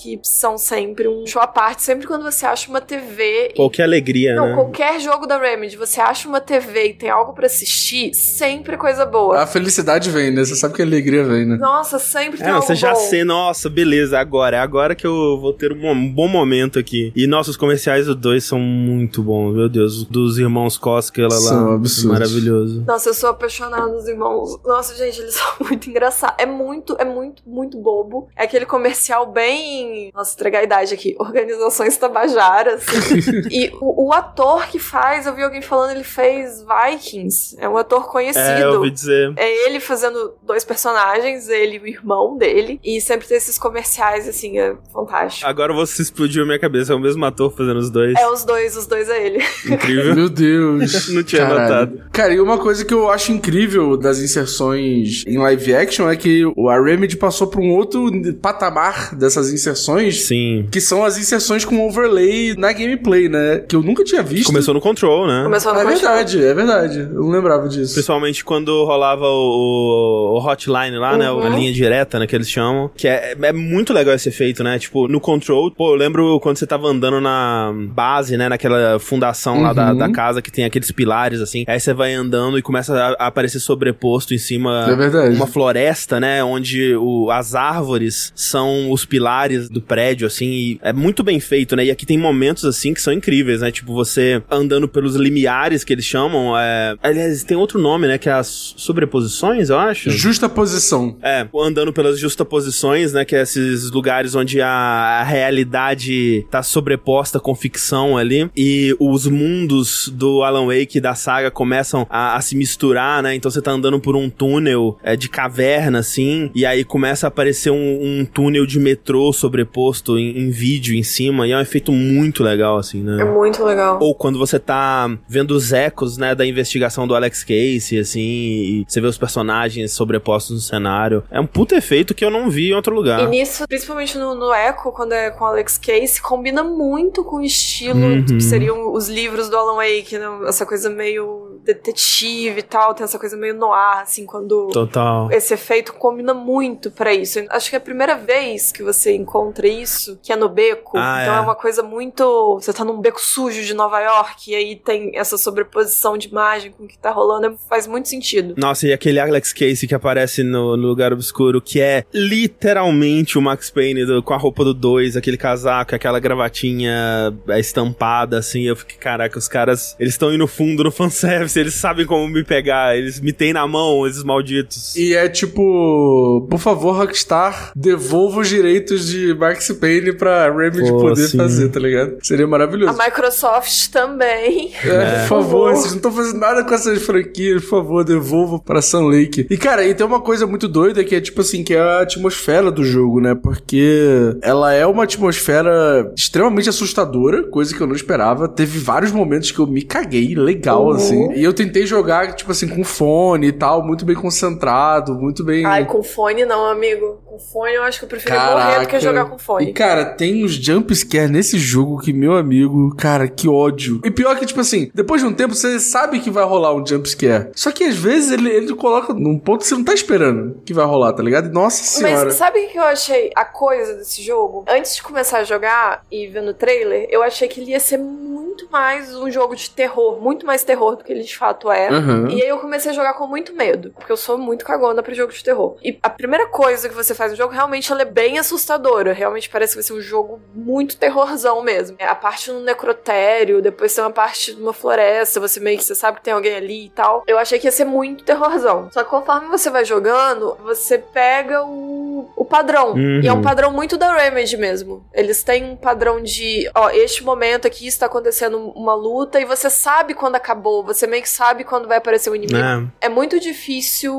que são sempre um show à parte. Sempre quando você acha uma TV. Pô, que alegria, Não, né? qualquer jogo da Remedy, você acha uma TV e tem algo para assistir, sempre coisa boa. A felicidade vem, né? Você sabe que a alegria vem, né? Nossa, sempre tem é, algo Você já bom. sei, nossa, beleza, agora. É agora que eu vou ter um bom momento aqui. E nossos comerciais do dois são muito bons, meu Deus. Dos irmãos Koskela lá. São absurdos. Maravilhoso. Nossa, eu sou apaixonada nos irmãos. Nossa, gente, eles são muito engraçados. É muito, é muito, muito bobo. É aquele comercial bem. Nossa, entregar a idade aqui. Organizações Tabajaras. e o, o, ator que faz, eu vi alguém falando, ele fez Vikings. É um ator conhecido. É, eu ouvi dizer. É ele fazendo dois personagens, ele e o irmão dele. E sempre tem esses comerciais, assim, é fantástico. Agora você explodiu a minha cabeça. É o mesmo ator fazendo os dois. É os dois, os dois é ele. Incrível. Meu Deus. Não tinha Caralho. notado. Cara, e uma coisa que eu acho incrível das inserções em live action é que a Remedy passou pra um outro patamar dessas inserções. Sim. Que são as inserções com overlay na gameplay, né? Que eu nunca tinha visto. Começou no Control, né? Começou no é Control. verdade, é verdade. Eu não lembrava disso. Principalmente quando rolava o, o hotline lá, né? Uhum. A linha direta, né? Que eles chamam. Que é, é muito legal esse efeito, né? Tipo, no Control, pô, eu lembro quando você tava andando na base, né? Naquela fundação lá da, Uhum. da casa que tem aqueles pilares, assim. Aí você vai andando e começa a, a aparecer sobreposto em cima É verdade. uma floresta, né? Onde o, as árvores são os os pilares do prédio, assim, e é muito bem feito, né? E aqui tem momentos, assim, que são incríveis, né? Tipo, você andando pelos limiares, que eles chamam, é... Aliás, tem outro nome, né? Que é as sobreposições, eu acho. Justa posição. É, andando pelas justaposições, né? Que é esses lugares onde a, a realidade tá sobreposta com ficção ali. E os mundos do Alan Wake da saga começam a, a se misturar, né? Então você tá andando por um túnel é, de caverna, assim, e aí começa a aparecer um, um túnel de metrô sobreposto em, em, vídeo em cima, e é um efeito muito legal, assim, né? É muito legal. Ou quando você tá vendo os ecos, né, da investigação do Alex Casey, assim, e você vê os personagens sobrepostos no cenário. É um puto efeito que eu não vi em outro lugar. E nisso, principalmente no, no Echo, quando é com o Alex Casey, combina muito com o estilo, uhum. tipo, seriam os livros do Alan Wake, né? Essa coisa meio detetive e tal, tem essa coisa meio noir, assim, quando Total. esse efeito combina muito para isso. Acho que é a primeira vez que você encontra isso, que é no beco. Ah, então é. é. uma coisa muito. Você tá num beco sujo de Nova York e aí tem essa sobreposição de imagem com o que tá rolando, faz muito sentido. Nossa, e aquele Alex Casey que aparece no, no lugar obscuro, que é literalmente o Max Payne do, com a roupa do 2, aquele casaco, aquela gravatinha estampada, assim. Eu fiquei, caraca, os caras, eles estão indo fundo no fanservice, eles sabem como me pegar, eles me têm na mão, esses malditos. E é tipo, por favor, Rockstar, devolva os direitos de Max Payne pra Remedy Pô, poder sim. fazer, tá ligado? Seria maravilhoso. A Microsoft também. É, é. por favor, vocês não estão fazendo nada com essas franquias, por favor, devolva pra Sun Lake. E cara, e tem uma coisa muito doida que é tipo assim, que é a atmosfera do jogo, né? Porque ela é uma atmosfera extremamente assustadora, coisa que eu não esperava. Teve vários momentos que eu me caguei legal, uhum. assim. E eu tentei jogar, tipo assim, com fone e tal, muito bem concentrado, muito bem. Ai, com fone não, amigo. Com fone eu acho que eu prefiro Caraca. morrer do que jogar com fone. E cara, tem uns jumpscare nesse jogo que, meu amigo, cara, que ódio. E pior que, tipo assim, depois de um tempo você sabe que vai rolar um jumpscare. Só que às vezes ele, ele coloca num ponto que você não tá esperando que vai rolar, tá ligado? Nossa senhora. Mas sabe o que eu achei a coisa desse jogo? Antes de começar a jogar e vendo o trailer, eu achei que ele ia ser muito mais um jogo de terror, muito mais terror do que ele de fato é. Uhum. E aí eu comecei a jogar com muito medo, porque eu sou muito cagona pra jogo de terror. E a primeira coisa que você faz no jogo, realmente ela é bem assustadora. Realmente parece que vai ser um jogo muito terrorzão mesmo. A parte no necrotério, depois tem uma parte de uma floresta, você meio que você sabe que tem alguém ali e tal. Eu achei que ia ser muito terrorzão. Só que conforme você vai jogando, você pega o, o padrão. Uhum. E é um padrão muito da Remedy mesmo. Eles têm um padrão de, ó, este momento aqui está acontecendo uma luta e você sabe quando acabou, você meio que sabe quando vai aparecer o inimigo. É, é muito difícil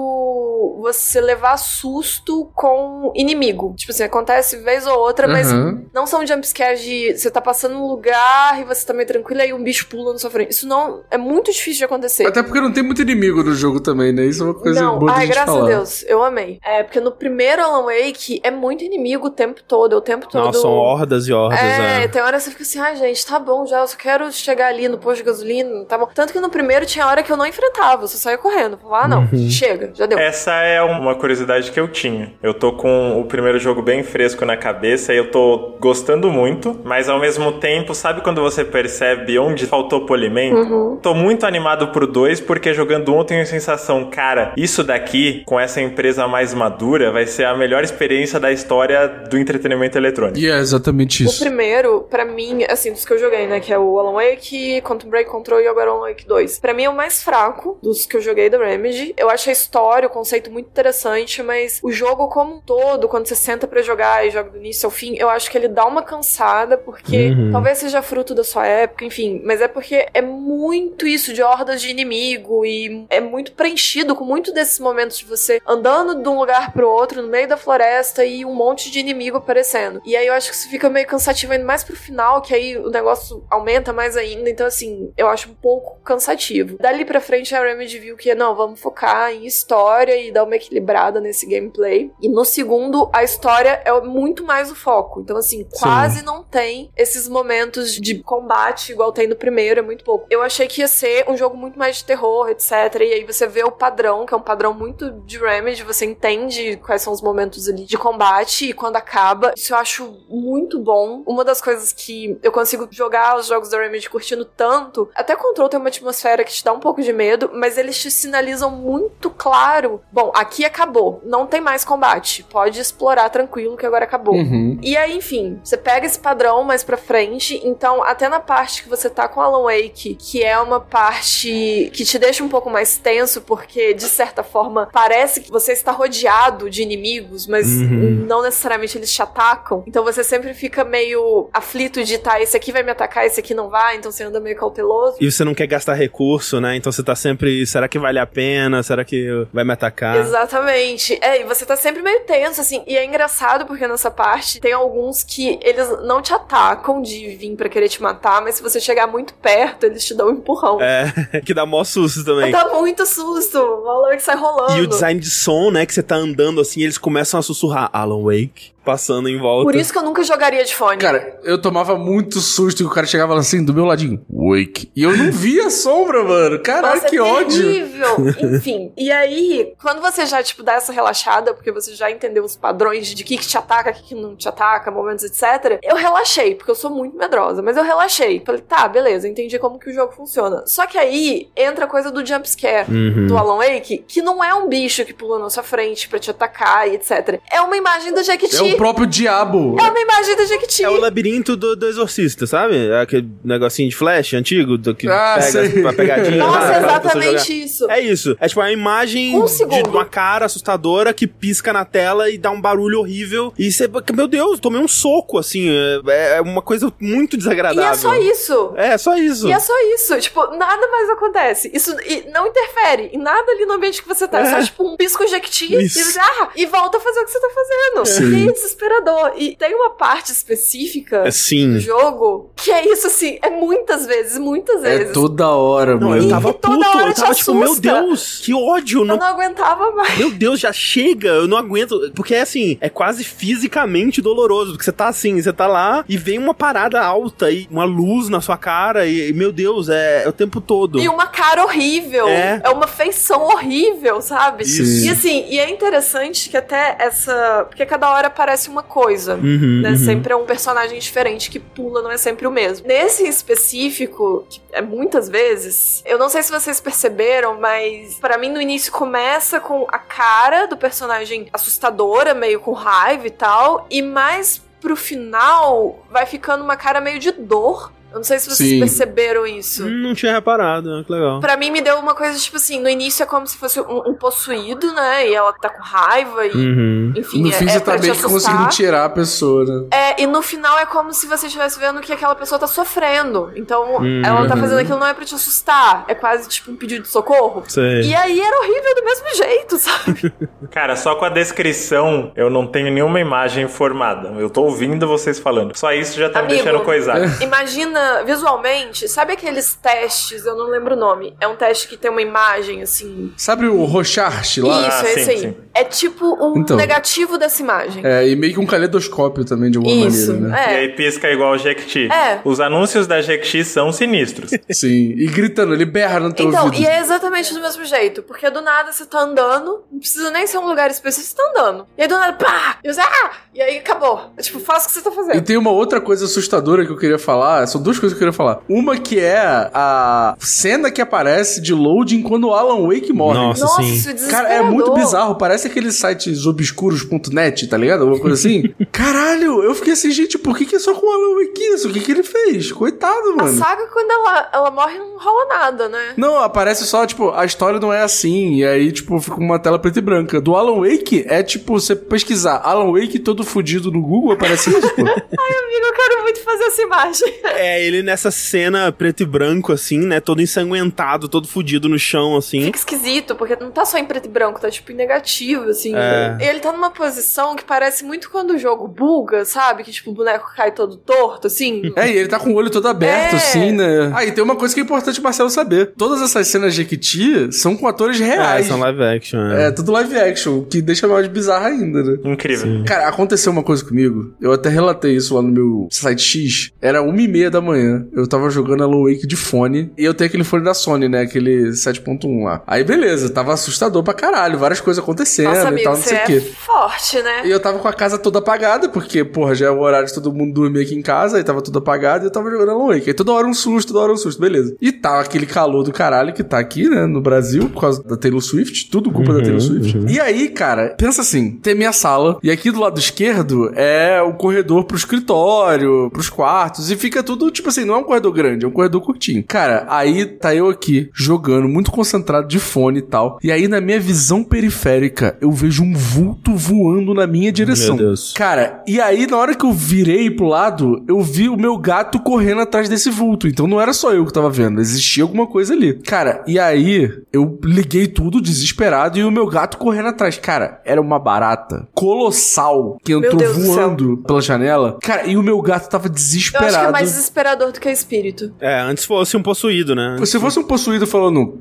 você levar susto com inimigo. Tipo assim, acontece vez ou outra, uhum. mas não são jumpscares de você tá passando um lugar e você tá meio tranquilo e aí um bicho pula na sua frente. Isso não é muito difícil de acontecer. Até porque não tem muito inimigo no jogo também, né? Isso é uma coisa não. boa Ai, graças falar. a Deus, eu amei. É, porque no primeiro Alan Wake é muito inimigo o tempo todo, é o tempo todo. Nossa, são hordas e hordas, é. É, tem hora que você fica assim, ai ah, gente, tá bom já, eu só quero chegar ali no posto de gasolina, tá bom. Tanto que no primeiro tinha hora que eu não enfrentava, eu só saía correndo. Falava, ah, não, uhum. chega, já deu. Essa é uma curiosidade que eu tinha. Eu tô com o primeiro jogo bem fresco na cabeça e eu tô gostando muito, mas ao mesmo tempo, sabe quando você percebe onde faltou polimento? Uhum. Tô muito animado pro 2 porque jogando um eu tenho a sensação, cara, isso daqui com essa empresa mais madura vai ser a melhor experiência da história do entretenimento eletrônico. E é exatamente isso. O primeiro, para mim, assim, dos que eu joguei, né, que é o Alan Wake, Quantum Break Control e agora o Alan Wake 2. Para mim é o mais fraco dos que eu joguei da Remedy. Eu acho a história, o conceito muito interessante, mas o jogo como um todo, quando você senta para jogar e joga do início ao fim, eu acho que ele dá uma cansada, porque uhum. talvez seja fruto da sua época, enfim, mas é porque é muito isso de hordas de inimigo e é muito preenchido com muito desses momentos de você andando de um lugar pro outro no meio da floresta e um monte de inimigo aparecendo. E aí eu acho que isso fica meio cansativo ainda mais pro final, que aí o negócio aumenta mais ainda. Então, assim, eu acho um pouco cansativo. Dali pra frente a Remedy viu que não, vamos focar em história e dar uma equilibrada nesse gameplay. E no segundo, a história é muito mais o foco. Então, assim, quase Sim. não tem esses momentos de combate igual tem no primeiro, é muito pouco. Eu achei que ia ser um jogo muito mais de terror, etc. E aí você vê o padrão, que é um padrão muito de Remedy, você entende quais são os momentos momentos ali de combate e quando acaba, isso eu acho muito bom. Uma das coisas que eu consigo jogar os jogos da Remedy curtindo tanto, até Control tem uma atmosfera que te dá um pouco de medo, mas eles te sinalizam muito claro, bom, aqui acabou, não tem mais combate, pode explorar tranquilo que agora acabou. Uhum. E aí, enfim, você pega esse padrão mais pra frente, então até na parte que você tá com Alan Wake, que é uma parte que te deixa um pouco mais tenso, porque de certa forma parece que você está rodeado de inimigos, mas Uhum. não necessariamente eles te atacam. Então você sempre fica meio aflito de tá, esse aqui vai me atacar, esse aqui não vai, então você anda meio cauteloso. E você não quer gastar recurso, né? Então você tá sempre. Será que vale a pena? Será que vai me atacar? Exatamente. É, e você tá sempre meio tenso, assim. E é engraçado porque nessa parte tem alguns que eles não te atacam de vir pra querer te matar, mas se você chegar muito perto, eles te dão um empurrão. É, que dá mó susto também. Dá muito susto. O Wake sai rolando. E o design de som, né? Que você tá andando assim, eles começam a sussurrar Alan Wake, passando em volta. Por isso que eu nunca jogaria de fone. Cara, eu tomava muito susto que o cara chegava assim, do meu ladinho. Wake. E eu não via a sombra, mano. Caralho, Nossa, que é ódio. terrível. Enfim. E aí, quando você já, tipo, dá essa relaxada, porque você já entendeu os padrões de que, que te ataca, que, que não te ataca, momentos, etc. Eu relaxei, porque eu sou muito medrosa, mas eu relaxei. Falei, tá, beleza, entendi como que o jogo funciona. Só que aí entra a coisa do jump scare. Uhum. Do Alan Wake, que não é um bicho que pula na sua frente pra te atacar e etc. É uma imagem do Jequiti. É o próprio diabo. É uma imagem do Jequiti. É o labirinto do, do exorcista, sabe? Aquele negocinho de flash antigo do que Ah, pega sei. pra pegadinha. Nossa, exatamente isso. É isso. É tipo uma imagem Um de uma cara assustadora que pisca na tela e dá um barulho horrível. E você, meu Deus, tomei um soco, assim. É, é uma coisa muito E desagradável. é só isso. É, só isso. E é só isso. Tipo, nada mais acontece. Isso e não interfere em nada ali no ambiente que você tá. É só, tipo, um pisco jequiti e, ah, e volta a fazer o que você tá fazendo. Sim. E é desesperador. E tem uma parte específica É, sim. do jogo que é isso, assim, é muitas vezes, muitas É vezes. toda hora, mano. eu tava puto. Eu tava tipo, meu. Deus, que ódio. Eu Não... não aguentava mais. Meu Deus, já chega, eu não aguento. Porque é assim, é quase fisicamente doloroso. Porque você tá assim, você tá lá e vem uma parada alta e uma luz na sua cara. E, e, meu Deus, é, é o tempo todo. E uma cara horrível. É. É. uma feição horrível, sabe? Isso. E assim, e é interessante que até essa. Porque cada hora aparece uma coisa. Uhum, né? uhum. Sempre é um personagem diferente que pula, não é sempre o mesmo. Nesse específico, que é muitas vezes, eu não sei se vocês perceberam, mas pra mim no início começa com a cara do personagem assustadora, meio com raiva e tal, e mais pro final vai ficando uma cara meio de dor. Eu não sei se vocês Sim. perceberam isso. Não tinha reparado, né? que legal. Pra mim me deu uma coisa tipo assim, no início é como se fosse um, um possuído, né? E ela tá com raiva e Uhum. enfim, No é, fim, é você tá meio que conseguindo tirar a pessoa, né? É, e no final é como se você estivesse vendo que aquela pessoa tá sofrendo. Então, Uhum. ela tá fazendo aquilo não é pra te assustar. É quase tipo um pedido de socorro. Sei. E aí era horrível do mesmo jeito, sabe? Cara, só com a descrição eu não tenho nenhuma imagem formada. Eu tô ouvindo vocês falando. Só isso já tá me Amigo. deixando coisado. Imagina visualmente, sabe aqueles testes, eu não lembro o nome. É um teste que tem uma imagem assim. Sabe o Rochart lá? Isso, Ah, é sim, esse aí. sim. É tipo um Então. negativo dessa imagem. É, e meio que um caleidoscópio também, de alguma Isso, maneira, né? E é. aí pisca igual o Jequiti. É. Os anúncios da Jequiti são sinistros. Sim. E gritando, ele berra no teu Então, ouvido. e é exatamente do mesmo jeito, porque do nada você tá andando, não precisa nem ser um lugar específico, você tá andando. E aí do nada, pá! E você, ah! E aí acabou. É tipo, faça o que você tá E fazendo. tem uma outra coisa assustadora que eu queria falar. São duas coisas que eu queria falar. Uma que é a cena que aparece de loading quando o Alan Wake morre. Nossa, Nossa, sim. é Cara, é muito bizarro. Parece aqueles sites obscuros.net, tá ligado? Alguma coisa assim. Caralho, eu fiquei assim, gente, por que, que é só com o Alan Wake isso? O que, que ele fez? Coitado, A mano. saga, quando ela, ela morre, não rola nada, né? Não, aparece só, tipo, a história não é assim. E aí, tipo, fica uma tela preta e branca. Do Alan Wake é tipo, você pesquisar Alan Wake todo fudido no Google, aparece isso, pô. Amigo, eu quero muito fazer essa imagem. É, ele nessa cena preto e branco, assim, né? Todo ensanguentado, todo fudido no chão, assim. Fica esquisito, porque não tá só em preto e branco, tá tipo em negativo, assim. É. Ele tá numa posição que parece muito quando o jogo buga, sabe? Que tipo, o boneco cai todo torto, assim. É, e ele tá com o olho todo aberto, É. assim, né? Ah, e tem uma coisa que é importante o Marcelo saber. Todas essas cenas de Jequiti são com atores É, reais. são live action. É, tudo live action, o que deixa mais bizarro ainda, né? Incrível. Cara, aconteceu uma coisa comigo. Eu até relatei isso lá no meu site X. Era uma e meia da manhã. Eu tava jogando Alan Wake de fone. E eu tenho aquele fone da Sony, né? Aquele 7.1 lá. Aí, beleza. Tava assustador pra caralho. Várias coisas acontecendo. Cena Nossa, e amigo, tal, não você sei o é quê. forte, né? E eu tava com a casa toda apagada, porque, porra, já é o horário de todo mundo dormir aqui em casa, aí tava tudo apagado e eu tava jogando Alan Wake. Aí toda hora um susto, toda hora um susto, beleza. E tá aquele calor do caralho que tá aqui, né, no Brasil, por causa da Taylor Swift, tudo culpa da Taylor Swift. E aí, cara, pensa assim, tem minha sala, e aqui do lado esquerdo é o corredor pro escritório, pros quartos, e fica tudo, tipo assim, não é um corredor grande, é um corredor curtinho. Cara, aí tá eu aqui, jogando, muito concentrado de fone e tal, e aí na minha visão periférica, eu vejo um vulto voando na minha direção. Meu Deus. Cara, e aí na hora que eu virei pro lado, eu vi o meu gato correndo atrás desse vulto. Então não era só eu que tava vendo, existia alguma coisa ali. Cara, e aí eu liguei tudo desesperado e o meu gato correndo atrás. Cara, era uma barata colossal que entrou voando pela janela. Cara, e o meu gato tava Eu desesperado. acho que é mais desesperador do que espírito. É, antes fosse um possuído, né? Se fosse um possuído falando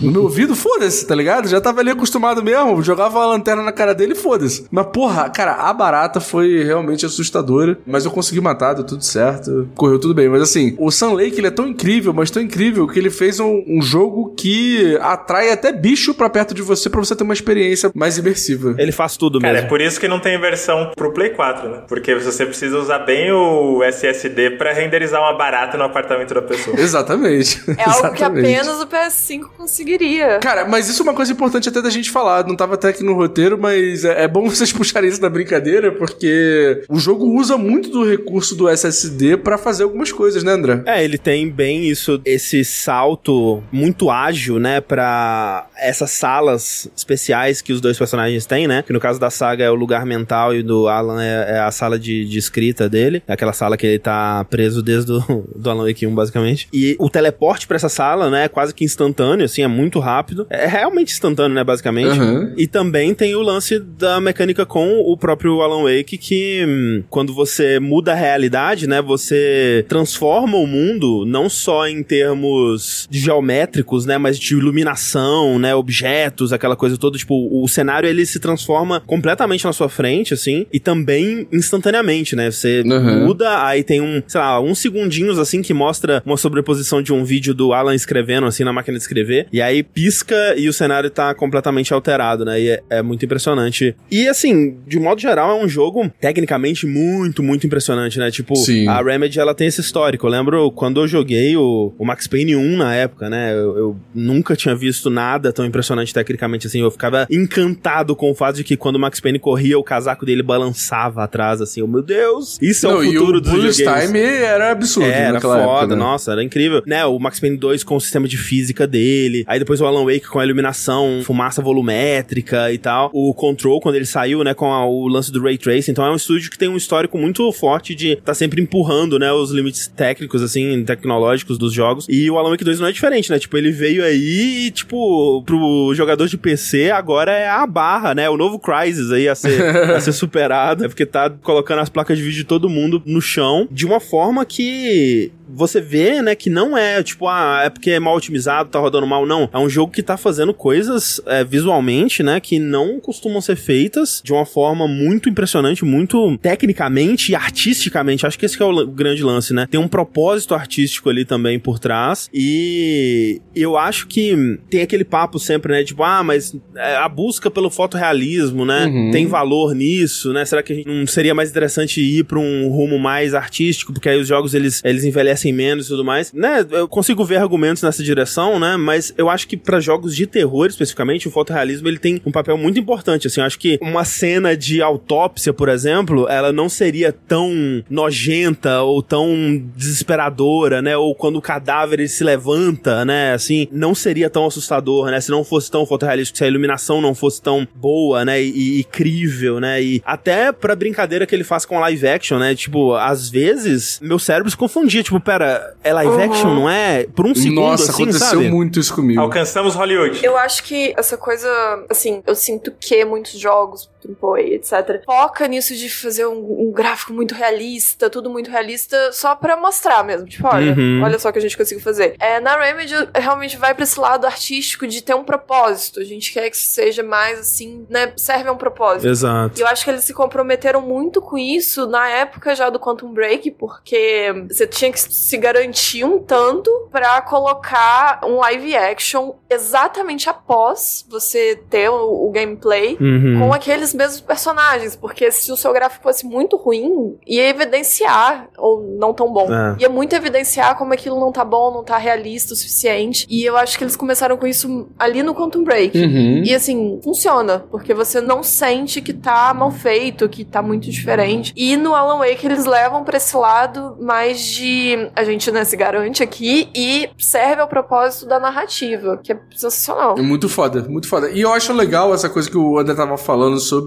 no meu ouvido, foda-se, tá ligado? Já tava ali acostumado mesmo, jogava a lanterna na cara dele, foda-se. Mas porra, cara, a barata foi realmente assustadora, mas eu consegui matar, deu tudo certo, correu tudo bem. Mas assim, o Sun Lake ele é tão incrível, mas tão incrível que ele fez um, um jogo que atrai até bicho pra perto de você pra você ter uma experiência mais imersiva. Ele faz tudo Cara, é mesmo. por isso que não tem versão pro Play 4, né? Porque você precisa usar bem o SSD pra renderizar uma barata no apartamento da pessoa. Exatamente. É algo que Exatamente. apenas o PS5 conseguiria. Cara, mas isso é uma coisa importante até da gente falar. Não tava até aqui no roteiro, mas é, é bom vocês puxarem isso na brincadeira, porque o jogo usa muito do recurso do SSD pra fazer algumas coisas, né, André? É, ele tem bem isso, esse salto muito ágil, né, pra essas salas especiais que os dois personagens têm, né? Que no caso da saga é o lugar mental e do Alan é, é a sala de, de escrita dele. É aquela sala que ele tá preso desde o do Alan Wake 1, basicamente. E o teleporte pra essa sala, né, é quase que instantâneo, assim, é muito rápido. É realmente instantâneo, né, basicamente. E também tem o lance da mecânica com o próprio Alan Wake, que hum, quando você muda a realidade, né, você transforma o mundo não só em termos geométricos, né, mas de iluminação, né, objetos, aquela coisa toda, tipo, o cenário ele se transforma completamente na sua frente, assim, e também instantaneamente, né, você Uhum. muda, aí tem um, sei lá, uns segundinhos, assim, que mostra uma sobreposição de um vídeo do Alan escrevendo, assim, na máquina de escrever, e aí pisca e o cenário tá completamente alterado, né, e é, é muito impressionante. E, assim, de modo geral, é um jogo tecnicamente muito, muito impressionante, né, tipo, Sim. a Remedy, ela tem esse histórico, eu lembro quando eu joguei o, o Max Payne 1 na época, né, eu, eu nunca tinha visto nada tão impressionante tecnicamente, assim, eu ficava encantado com o fato de que quando o Max Payne corria, o casaco dele balançava atrás, assim, oh, meu Deus, isso é Não, o e futuro o dos Bullet videogames. Time era absurdo É, era foda, época, né? nossa, era incrível. Né, o Max Payne 2 com o sistema de física dele, aí depois o Alan Wake com a iluminação, fumaça volumétrica e tal. O Control, quando ele saiu, né, com a- o lance do Ray Tracing. Então é um estúdio que tem um histórico muito forte de tá sempre empurrando, né, os limites técnicos, assim, tecnológicos dos jogos. E o Alan Wake 2 não é diferente, né? Tipo, ele veio aí e, tipo, pro jogador de PC, agora é a barra, né? O novo Crysis aí a ser, a ser superado, é porque tá colocando as placas de vídeo de todo mundo no chão de uma forma que você vê, né, que não é tipo, ah, é porque é mal otimizado, tá rodando mal, não. É um jogo que tá fazendo coisas é, visualmente, né, que não costumam ser feitas de uma forma muito impressionante, muito tecnicamente e artisticamente. Acho que esse que é o grande lance, né? Tem um propósito artístico ali também por trás e eu acho que tem aquele papo sempre, né, tipo, ah, mas é, a busca pelo fotorrealismo, né, Uhum. tem valor nisso, né? Será que a gente não seria mais interessante ir pra um rumo mais artístico, porque aí os jogos eles, eles envelhecem menos e tudo mais, né? Eu consigo ver argumentos nessa direção, né? Mas eu acho que pra jogos de terror especificamente, o fotorrealismo ele tem um papel muito importante, assim, eu acho que uma cena de autópsia, por exemplo, ela não seria tão nojenta ou tão desesperadora, né? Ou quando o cadáver ele se levanta, né? Assim, não seria tão assustador, né? Se não fosse tão fotorrealístico, se a iluminação não fosse tão boa, né? E, e crível, né? E até pra brincadeira que ele faz com live action, né? Tipo, às vezes, meu cérebro se confundia. Tipo, pera, é live Uhum. action, não é? Por um segundo, Nossa, assim, aconteceu sabe? muito isso comigo. Alcançamos Hollywood. Eu acho que essa coisa, assim, eu sinto que muitos jogos, AAA, etc. Foca nisso de fazer um, um, gráfico muito realista, tudo muito realista, só pra mostrar mesmo. Tipo, olha, uhum. olha só o que a gente conseguiu fazer. É, na Remedy, realmente vai pra esse lado artístico de ter um propósito. A gente quer que seja mais assim, né? Serve a um propósito. Exato. E eu acho que eles se comprometeram muito com isso na época já do Quantum Break, porque você tinha que se garantir um tanto para colocar um live action exatamente após você ter o, o gameplay uhum. com aqueles mesmos personagens, porque se o seu gráfico fosse muito ruim, ia evidenciar ou não tão bom. É. Ia muito evidenciar como aquilo não tá bom, não tá realista o suficiente. E eu acho que eles começaram com isso ali no Quantum Break. Uhum. E assim, funciona, porque você não sente que tá mal feito, que tá muito diferente. E no Alan Wake eles levam para esse lado mais de a gente né, se garante aqui e serve ao propósito da narrativa, que é sensacional. É muito foda, muito foda. E eu acho legal essa coisa que o André tava falando sobre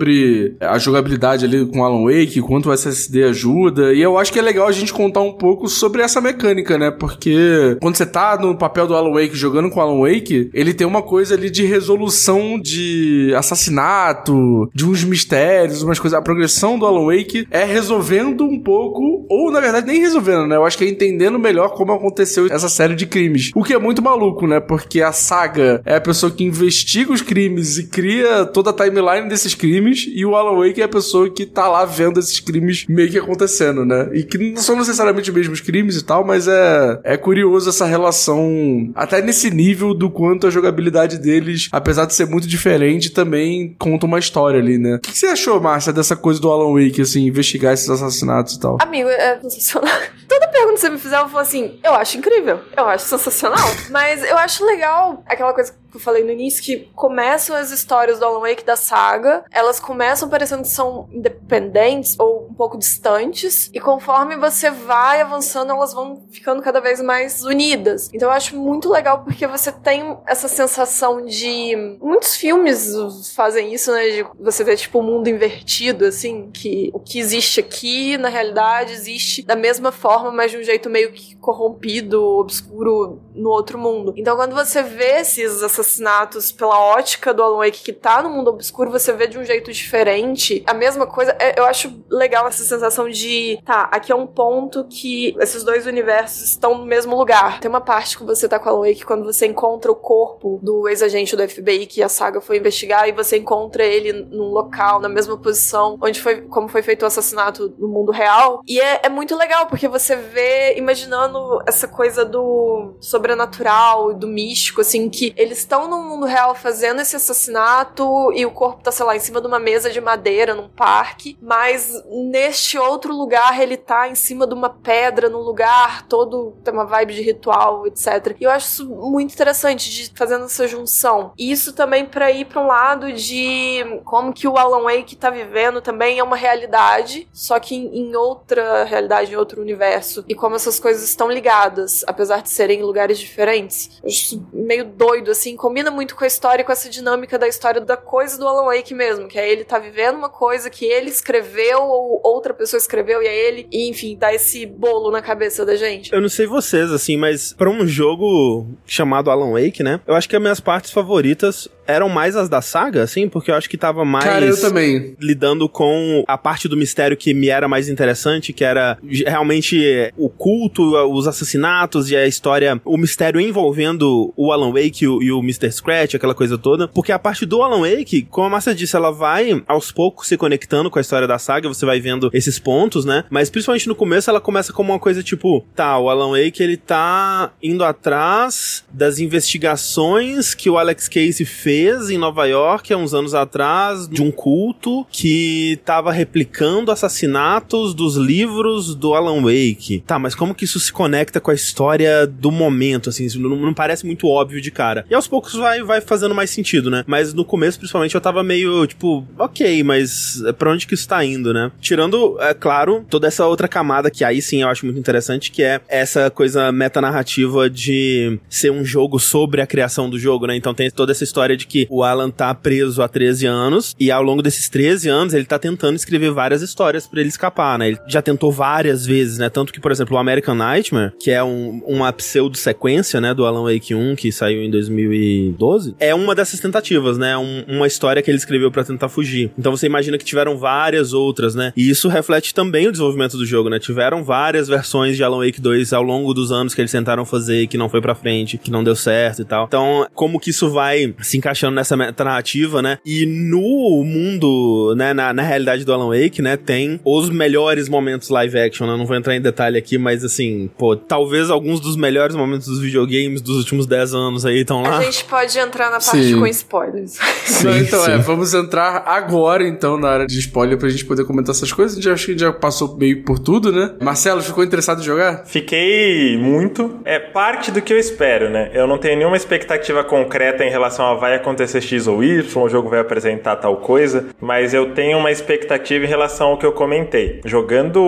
a jogabilidade ali com Alan Wake, quanto o SSD ajuda. E eu acho que é legal a gente contar um pouco sobre essa mecânica, né? Porque quando você tá no papel do Alan Wake jogando com Alan Wake, ele tem uma coisa ali de resolução de assassinato, de uns mistérios, umas coisas. A progressão do Alan Wake é resolvendo um pouco, ou na verdade nem resolvendo, né? Eu acho que é entendendo melhor como aconteceu essa série de crimes. O que é muito maluco, né? Porque a saga é a pessoa que investiga os crimes e cria toda a timeline desses crimes, e o Alan Wake é a pessoa que tá lá vendo esses crimes meio que acontecendo, né? E que não são necessariamente os mesmos crimes e tal, mas é, é curioso essa relação, até nesse nível do quanto a jogabilidade deles, apesar de ser muito diferente, também conta uma história ali, né? O que, que você achou, Márcia, dessa coisa do Alan Wake, assim, investigar esses assassinatos e tal? Amigo, é sensacional. Toda pergunta que você me fizer, eu vou assim, eu acho incrível, eu acho sensacional, mas eu acho legal aquela coisa que eu falei no início, que começam as histórias do Alan Wake da saga, elas começam parecendo que são independentes ou pouco distantes, e conforme você vai avançando, elas vão ficando cada vez mais unidas. Então eu acho muito legal porque você tem essa sensação de. Muitos filmes fazem isso, né? De você ter tipo o um mundo invertido, assim, que o que existe aqui, na realidade, existe da mesma forma, mas de um jeito meio que corrompido, obscuro no outro mundo. Então quando você vê esses assassinatos pela ótica do Alan Wake que tá no mundo obscuro, você vê de um jeito diferente. A mesma coisa, é, eu acho legal essa sensação de, tá, aqui é um ponto que esses dois universos estão no mesmo lugar. Tem uma parte que você tá com o Alan Wake quando você encontra o corpo do ex-agente do FBI que a saga foi investigar e você encontra ele num local, na mesma posição, onde foi, como foi feito o assassinato no mundo real. E é, é muito legal, porque você vê, imaginando essa coisa do sobrenatural, do místico, assim, que eles estão no mundo real fazendo esse assassinato e o corpo tá, sei lá, em cima de uma mesa de madeira num parque, mas neste outro lugar ele tá em cima de uma pedra, num lugar todo tem uma vibe de ritual, etc. E eu acho isso muito interessante de fazendo essa junção. E isso também para ir para um lado de como que o Alan Wake tá vivendo também é uma realidade, só que em, em outra realidade, em outro universo. E como essas coisas estão ligadas, apesar de serem em lugares diferentes. Eu acho isso meio doido assim combina muito com a história, com essa dinâmica da história da coisa do Alan Wake mesmo, que é ele tá vivendo uma coisa que ele escreveu ou outra pessoa escreveu e é ele, e enfim, dá esse bolo na cabeça da gente. Eu não sei vocês, assim, mas para um jogo chamado Alan Wake, né? Eu acho que as minhas partes favoritas eram mais as da saga, assim, porque eu acho que tava mais. Cara, eu também. Lidando com a parte do mistério que me era mais interessante, que era realmente o culto, os assassinatos e a história, o mistério envolvendo o Alan Wake e o, e o Mr. Scratch, aquela coisa toda. Porque a parte do Alan Wake, como a Márcia disse, ela vai aos poucos se conectando com a história da saga, você vai vendo esses pontos, né? Mas principalmente no começo ela começa como uma coisa tipo, tá, o Alan Wake ele tá indo atrás das investigações que o Alex Casey fez em Nova York há uns anos atrás de um culto que estava replicando assassinatos dos livros do Alan Wake. Tá, mas como que isso se conecta com a história do momento, assim? Não, não parece muito óbvio de cara. E aos poucos vai, vai fazendo mais sentido, né? Mas no começo, principalmente, eu tava meio, tipo, ok, mas pra onde que isso tá indo, né? Tirando, é claro, toda essa outra camada que aí sim eu acho muito interessante, que é essa coisa metanarrativa de ser um jogo sobre a criação do jogo, né? Então tem toda essa história de que o Alan tá preso há 13 anos e ao longo desses 13 anos ele tá tentando escrever várias histórias para ele escapar, né? Ele já tentou várias vezes, né? Tanto que, por exemplo, o American Nightmare, que é um, uma pseudo-sequência, né, do Alan Wake 1, que saiu em 2012, é uma dessas tentativas, né? Um, uma história que ele escreveu para tentar fugir. Então você imagina que tiveram várias outras, né? E isso reflete também o desenvolvimento do jogo, né? Tiveram várias versões de Alan Wake 2 ao longo dos anos que eles tentaram fazer, que não foi para frente, que não deu certo e tal. Então, como que isso vai se encaixando nessa narrativa, né? E no mundo, né, na, na realidade do Alan Wake, né, tem os melhores momentos live action, né? Não vou entrar em detalhe aqui, mas assim, pô, talvez alguns dos melhores momentos dos videogames dos últimos 10 anos aí estão lá. A gente pode entrar na parte Sim. com spoilers. Sim, não, então sim. é, vamos entrar agora então na área de spoiler pra gente poder comentar essas coisas. A gente acho que já passou meio por tudo, né? Marcelo, ficou interessado em jogar? Fiquei muito. É parte do que eu espero, né? Eu não tenho nenhuma expectativa concreta em relação a vai acontecer X ou Y, o jogo vai apresentar tal coisa, mas eu tenho uma expectativa em relação ao que eu comentei. Jogando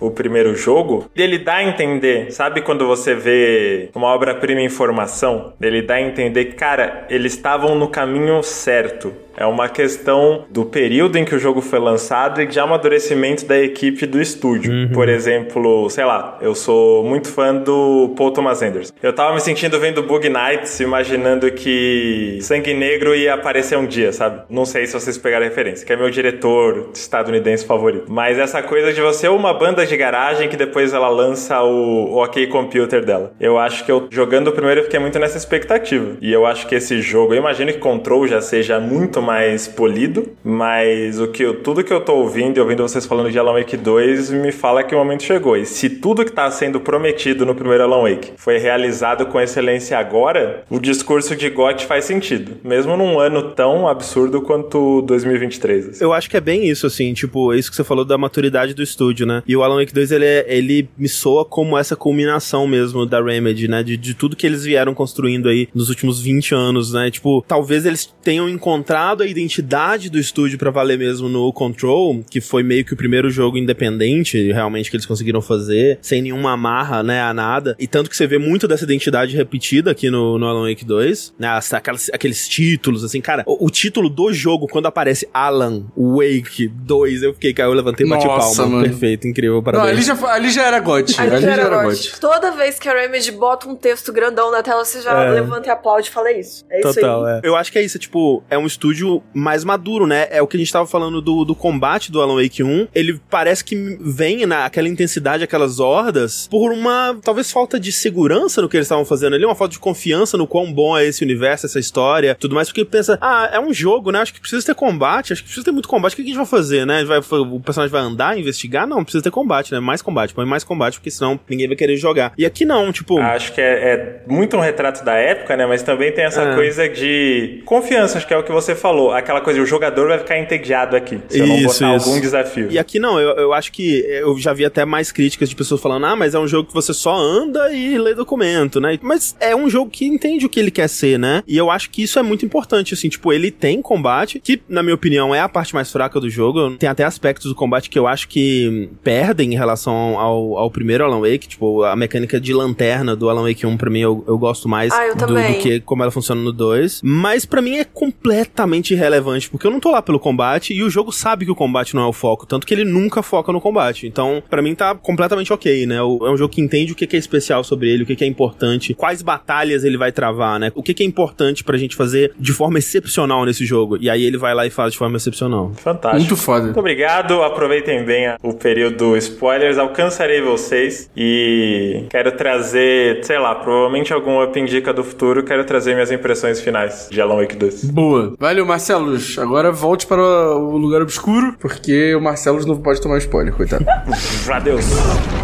o primeiro jogo, ele dá a entender, sabe quando você vê uma obra-prima em formação? Ele dá a entender que, cara, eles estavam no caminho certo. É uma questão do período em que o jogo foi lançado e de amadurecimento da equipe do estúdio. Uhum. Por exemplo, sei lá, eu sou muito fã do Paul Thomas Anderson. Eu tava me sentindo vendo Bug Nights, imaginando que Sangue Negro ia aparecer um dia, sabe? Não sei se vocês pegaram a referência, que é meu diretor estadunidense favorito. Mas essa coisa de você uma banda de garagem que depois ela lança o, o OK Computer dela. Eu acho que eu, jogando o primeiro, eu fiquei muito nessa expectativa. E eu acho que esse jogo, eu imagino que Control já seja muito mais polido, mas o que eu, tudo que eu tô ouvindo e ouvindo vocês falando de Alan Wake 2 me fala que o momento chegou. E se tudo que tá sendo prometido no primeiro Alan Wake foi realizado com excelência agora, o discurso de GOT faz sentido, mesmo num ano tão absurdo quanto 2023. Assim. Eu acho que é bem isso, assim, tipo, é isso que você falou da maturidade do estúdio, né? E o Alan Wake 2, ele, é, ele me soa como essa culminação mesmo da Remedy, né? De, de tudo que eles vieram construindo aí nos últimos 20 anos, né? Tipo, talvez eles tenham encontrado a identidade do estúdio para valer mesmo no Control, que foi meio que o primeiro jogo independente, realmente, que eles conseguiram fazer, sem nenhuma amarra, né, a nada. E tanto que você vê muito dessa identidade repetida aqui no, no Alan Wake 2, né, aquelas, aqueles títulos, assim, cara, o, o, título do jogo, quando aparece Alan Wake 2, eu fiquei, cara, eu levantei e bati palma. Mano. Perfeito, incrível, parabéns. Não, ali já, ali já era God. Ali, ali, já era, God. Toda vez que a Remedy bota um texto grandão na tela, você já é. levanta e aplaude e fala é isso. É Total, isso aí. É. Eu acho que é isso, tipo, é um estúdio mais maduro, né? É o que a gente tava falando do, do combate do Alan Wake 1. Ele parece que vem naquela intensidade, aquelas hordas, por uma, talvez, falta de segurança no que eles estavam fazendo ali, uma falta de confiança no quão bom é esse universo, essa história, tudo mais, porque pensa, ah, é um jogo, né? Acho que precisa ter combate, acho que precisa ter muito combate. O que a gente vai fazer, né? Vai, o personagem vai andar, investigar? Não, precisa ter combate, né? Mais combate, põe mais combate, porque senão ninguém vai querer jogar. E aqui não, tipo. Acho que é, é muito um retrato da época, né? Mas também tem essa é. coisa de confiança, acho que é o que você falou. Aquela coisa, o jogador vai ficar entediado aqui. Se eu não botar isso. algum desafio. E aqui não, eu, eu acho que eu já vi até mais críticas de pessoas falando, ah, mas é um jogo que você só anda e lê documento, né? Mas é um jogo que entende o que ele quer ser, né? E eu acho que isso é muito importante, assim, tipo, ele tem combate, que, na minha opinião, é a parte mais fraca do jogo. Tem até aspectos do combate que eu acho que perdem em relação ao, ao primeiro Alan Wake, tipo, a mecânica de lanterna do Alan Wake 1, pra mim, eu, eu gosto mais ah, eu do, do, que como ela funciona no 2. Mas para mim é completamente irrelevante, porque eu não tô lá pelo combate e o jogo sabe que o combate não é o foco, tanto que ele nunca foca no combate. Então, para mim tá completamente ok, né? É um jogo que entende o que é especial sobre ele, o que é importante, quais batalhas ele vai travar, né? O que é importante pra gente fazer de forma excepcional nesse jogo. E aí ele vai lá e faz de forma excepcional. Fantástico. Muito foda. Muito obrigado. Aproveitem bem o período spoilers. Alcançarei vocês e quero trazer, sei lá, provavelmente algum up indica do futuro. Quero trazer minhas impressões finais de Alan Wake 2. Boa. Valeu, Marcelos. Agora volte para o lugar obscuro, porque o Marcelos não pode tomar spoiler, coitado. Adeus.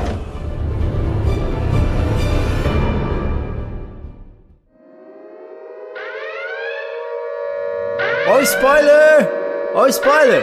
Ó oh, spoiler!